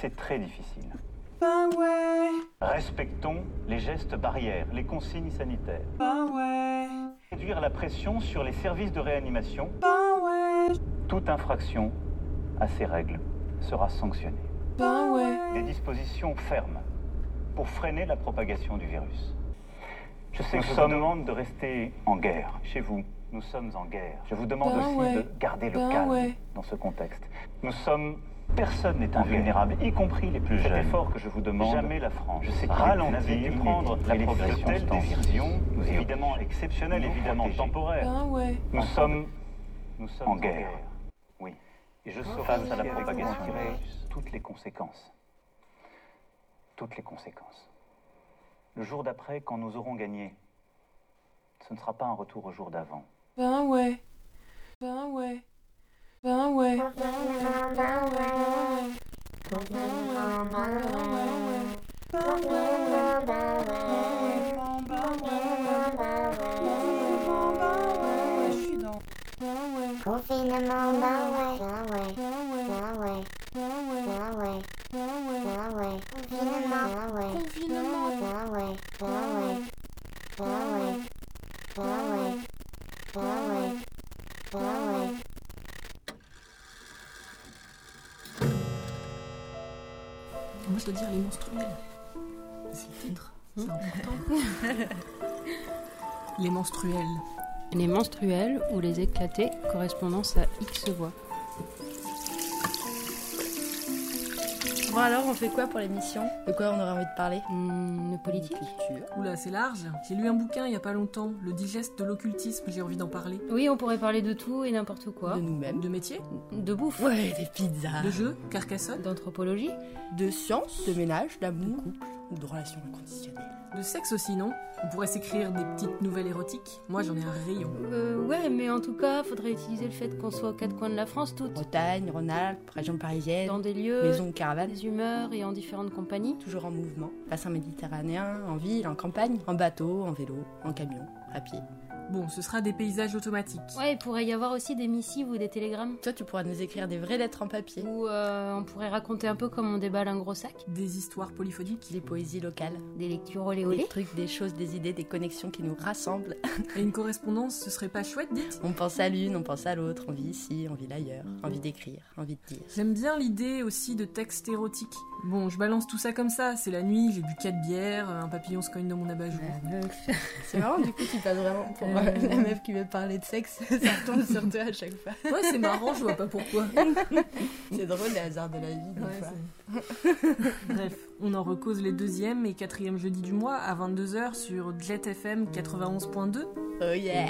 c'est très difficile. Ben ouais. Respectons les gestes barrières, les consignes sanitaires. Ben ouais. Réduire la pression sur les services de réanimation. Ben ouais. Toute infraction à ces règles sera sanctionnée. Ben ouais. Des dispositions fermes pour freiner la propagation du virus. Je sais que je vous demande de rester en guerre chez vous. Nous sommes en guerre. Je vous demande Ben aussi ouais. de garder le Ben calme ouais. dans ce contexte. Nous sommes. Personne n'est invulnérable, y compris les plus jeunes. Cet effort que je vous demande, jamais la France. Je sais ralentir, prendre la progression de telles décisions, nous évidemment exceptionnelles, évidemment temporaires. Ben ouais. Nous sommes, nous sommes en guerre. Oui. Et je saurai face à la propagation toutes les conséquences. Toutes les conséquences. Le jour d'après, quand nous aurons gagné, ce ne sera pas un retour au jour d'avant. Ben ouais. Ben ouais. Ben ouais. Ben Confinement, ben ouais, ben ouais, ben ouais, ben ouais, ben ouais, confinement, ben ouais, confinement, ben ouais, ben ouais, ben ouais, ben ouais, ben ouais, Moi, je dois dire les menstruels. C'est le titre, c'est important. les menstruels. Les menstruels ou les éclatés correspondant à X voix. Bon alors, on fait quoi pour l'émission? De quoi on aurait envie de parler? De politique Oula, c'est large. J'ai lu un bouquin il y a pas longtemps, Le digeste de l'occultisme, j'ai envie d'en parler. Oui, on pourrait parler de tout et n'importe quoi. De nous-mêmes. De métier De bouffe. Ouais, des pizzas. De jeux Carcassonne? D'anthropologie De science, de ménage, d'amour, ou de relations inconditionnelles. De sexe aussi, non? On pourrait s'écrire des petites nouvelles érotiques. Moi, j'en ai un rayon. Euh, ouais, mais en tout cas, faudrait utiliser le fait qu'on soit aux quatre coins de la France toutes. Bretagne, Rhône-Alpes, région parisienne, Dans des lieux, maison de caravane, des et en différentes compagnies. toujours en mouvement. Bassin méditerranéen, en ville, en campagne, en bateau, en vélo, en camion, à pied. Bon, ce sera des paysages automatiques. Ouais, il pourrait y avoir aussi des missives ou des télégrammes. Toi, tu pourras nous écrire des vraies lettres en papier. Ou euh, on pourrait raconter un peu comme on déballe un gros sac. Des histoires polyphoniques. Des poésies locales. Des lectures olé Des trucs, des choses, des idées, des connexions qui nous rassemblent. Et une correspondance, ce serait pas chouette, dites On pense à l'une, on pense à l'autre, on vit ici, on vit l'ailleurs, envie d'écrire, envie de dire. J'aime bien l'idée aussi de textes érotiques. Bon, je balance tout ça comme ça, c'est la nuit, j'ai bu 4 bières, un papillon se cogne dans mon abat-jour. C'est marrant, du coup, tu passes vraiment pour euh, la meuf qui veut parler de sexe. Ça tombe sur toi à chaque fois. Ouais, c'est marrant, je vois pas pourquoi. C'est drôle, les hasards de la vie, des Ouais, fois. Bref, on en recose les deuxième et quatrième jeudi du mois à 22h sur Jet FM 91.2. Oh yeah